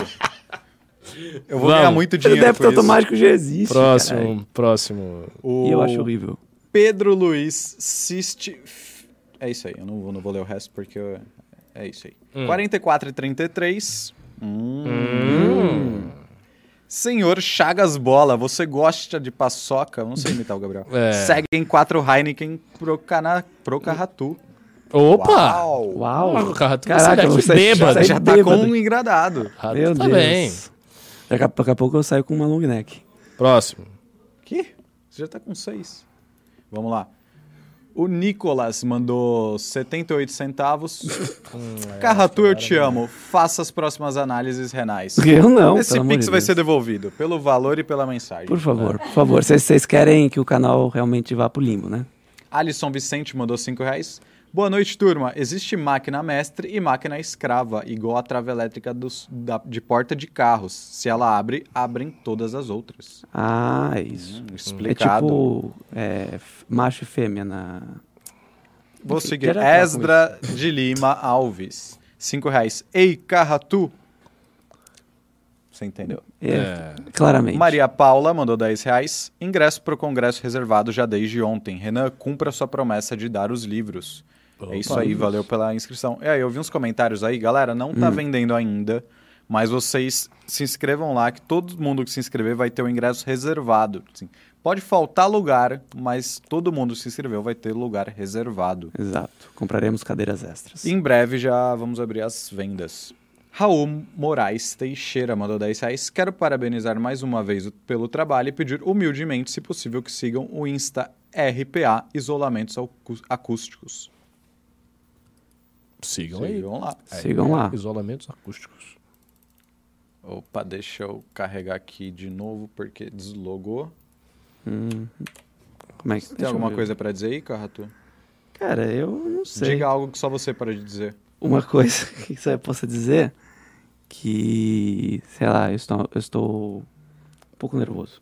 Eu vou Vamos. ganhar muito O dinheiro débito com isso. automático já existe. caralho. Próximo, próximo. O E eu acho horrível. Pedro Luiz Siste. É isso aí, eu não, vou- não vou ler o resto porque eu- é isso aí. Hum. 44 e 33. Hum. Senhor Chagas Bola, você gosta de paçoca? Não sei imitar o Gabriel. É. Segue em 4 Heineken pro, cana, pro Carratu. Opa! Uau! Uau. Ah, Carratu, Caraca, você bêbado. Você já tá bêbado. com um engradado. Carratu Meu tá Deus. bem. Daqui a, daqui a pouco eu saio com uma long neck. Próximo. Que? Você já tá com 6. Vamos lá. O Nicolas mandou 78 centavos. Carratu, eu te amo. Faça as próximas análises renais. Eu não, Esse Pix de vai Deus. ser devolvido pelo valor e pela mensagem. Por favor, por favor. Vocês vocês querem que o canal realmente vá pro limbo, né? Alisson Vicente mandou 5 reais. Boa noite, turma. Existe máquina mestre e máquina escrava, igual a trava elétrica dos- da- de porta de carros. Se ela abre, abrem todas as outras. Ah, é isso. Hum, É explicado. tipo é, macho e fêmea na. Vou Enfim, seguir. Esdra de Lima Alves. 5 reais. Ei, Carratu. Você entendeu? É, Claramente. Maria Paula mandou 10 reais. Ingresso para o congresso reservado já desde ontem. Renan, cumpra sua promessa de dar os livros. É isso aí, valeu pela inscrição. E aí, eu vi uns comentários aí, galera, não tá vendendo ainda, mas vocês se inscrevam lá, que todo mundo que se inscrever vai ter o ingresso reservado. Assim, pode faltar lugar, mas todo mundo que se inscreveu vai ter lugar reservado. Exato. Compraremos cadeiras extras. Em breve já vamos abrir as vendas. Raul Moraes Teixeira mandou 10 reais. Quero parabenizar mais uma vez pelo trabalho e pedir humildemente, se possível, que sigam o Insta RPA Isolamentos Acú- Acústicos. Sigam aí. Sigam lá. Sigam lá. Isolamentos acústicos. Opa, deixa eu carregar aqui de novo porque deslogou. Como é que Tem alguma coisa pra dizer aí, Carratu? Cara, eu não sei. Diga algo que só você pode dizer. Uma coisa que só eu posso dizer que, sei lá, eu estou, eu estou um pouco nervoso.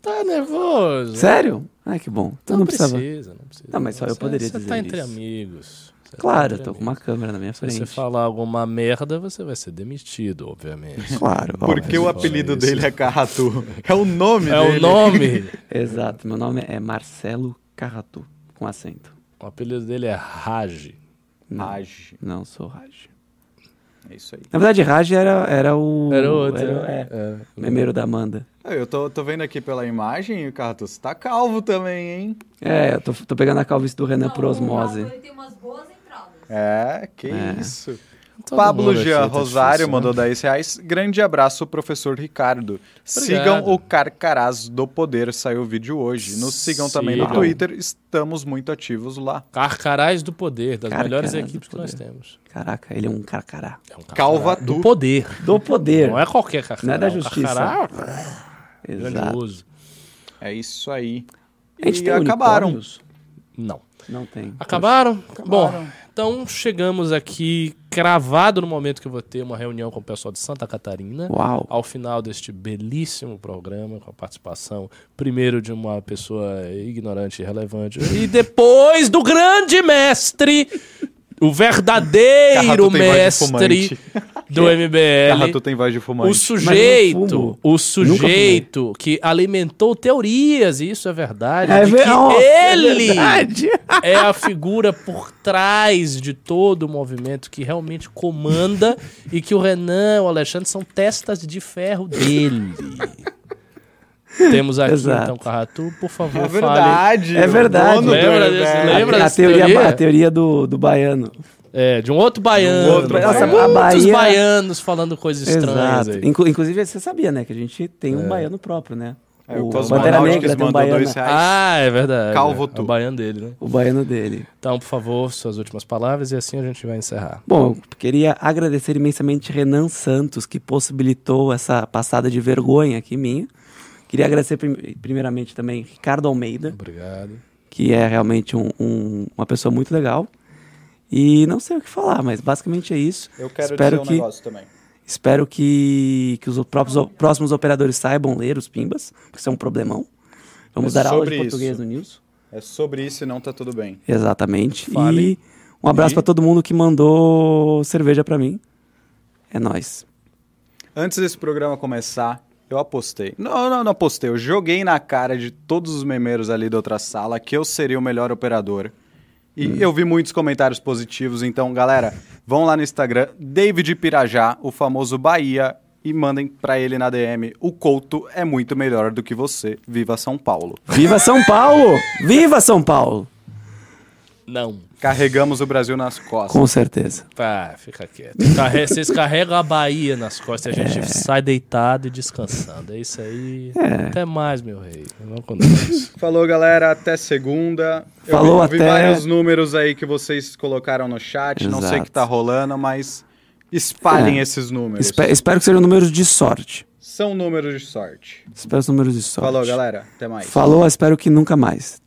Tá nervoso? Sério? Ai, que bom. Então Não, não, precisava. precisa, não precisa. Não, mas só eu Você- poderia você dizer tá entre isso. amigos. Você Claro, eu tô com uma câmera na minha Se frente. você falar alguma merda, você vai ser demitido, obviamente. Claro, Porque o apelido dele é Carratu. É o nome É dele. o nome. Exato, meu nome é Marcelo Carratu, com acento. O apelido dele é Raj. Não, Raj. não sou Raj. É isso aí. Na verdade, Raj era, era o. Era o outro. Era, né? é, É. o memeiro da Amanda. Ah, Eu tô, tô vendo aqui pela imagem, Carratu, você tá calvo também, hein? É, eu tô, tô pegando a calvície do Renan Não, por o osmose. Ele tem umas boas. É, que É. isso. Todo Pablo Jean Rosário difícil, né? mandou 10 reais. Grande abraço, professor Ricardo. Sigam o Carcarás do Poder, saiu o vídeo hoje. Nos sigam também no. Twitter, estamos muito ativos lá. Carcarás do Poder, das Carcarás melhores do equipes que nós temos. Caraca, ele é um carcará. É um Calva carcará do tu. poder. Do poder. Não é qualquer carcará. Não é da um justiça. carcará Exato. grandioso. É isso aí. A gente E tem acabaram. unicórnios? Não. Não tem. Acabaram? Bom, então chegamos aqui cravado no momento que eu vou ter uma reunião com o pessoal de Santa Catarina. Uau. Ao final deste belíssimo programa, com a participação, primeiro de uma pessoa ignorante e irrelevante, e depois do grande mestre, o verdadeiro mestre. Do MBL. Carratu tem voz de O sujeito, o sujeito que alimentou teorias, e isso é verdade, É de ver- que Nossa, é ele verdade. é a figura por trás de todo o movimento que realmente comanda e que o Renan e o Alexandre são testas de ferro dele. Temos aqui Exato. então Carratu, por favor, É fale. verdade. É verdade. dono do Lembra desse- A- lembra a, dessa teoria, teoria? a teoria do, do baiano. É, de um outro baiano. Um outro Nossa, baiano. Muitos Bahia- baianos falando coisas estranhas. Inclu- inclusive, você sabia, né? Que a gente tem um baiano próprio, né? É, o Bandeira Negra tem um mandou baiano. dois reais. Ah, é verdade. Calvo é. tu. É o baiano dele, né? O baiano dele. Então, por favor, suas últimas palavras e assim a gente vai encerrar. Bom, queria agradecer imensamente Renan Santos, que possibilitou essa passada de vergonha aqui minha. Queria agradecer prim- primeiramente também Ricardo Almeida, Obrigado. que é realmente um- um- uma pessoa muito legal. E não sei o que falar, mas basicamente é isso. Eu quero espero dizer um que, negócio também. Espero que, que os próprios, próximos operadores saibam ler os pimbas, porque isso é um problemão. Vamos É dar aula de português isso. no News. É sobre isso e não tá tudo bem. Exatamente. Fale. E um abraço E- pra todo mundo que mandou cerveja pra mim. É nóis. Antes desse programa começar, eu apostei. Não, não, não apostei. Eu joguei na cara de todos os memeiros ali da outra sala que eu seria o melhor operador. E Hum. eu vi muitos comentários positivos. Então, galera, vão lá no Instagram, David Pirajá, o famoso Bahia, e mandem pra ele na DM. O Couto é muito melhor do que você. Viva São Paulo. Viva São Paulo! Viva São Paulo! Não. Carregamos o Brasil nas costas. Com certeza. Tá, fica quieto. Carre- Vocês carregam a Bahia nas costas e a gente É. sai deitado e descansando. É isso aí. Até mais, meu rei. Vamos com Deus. Falou, galera. Até segunda. Eu Falou, vi, eu vi até- vários números aí que vocês colocaram no chat. Não sei o que Exato. tá rolando, mas espalhem É. esses números. Espe- espero que sejam números de sorte. São números de sorte. Espero os números de sorte. Falou, galera. Até mais. Falou, espero que nunca mais.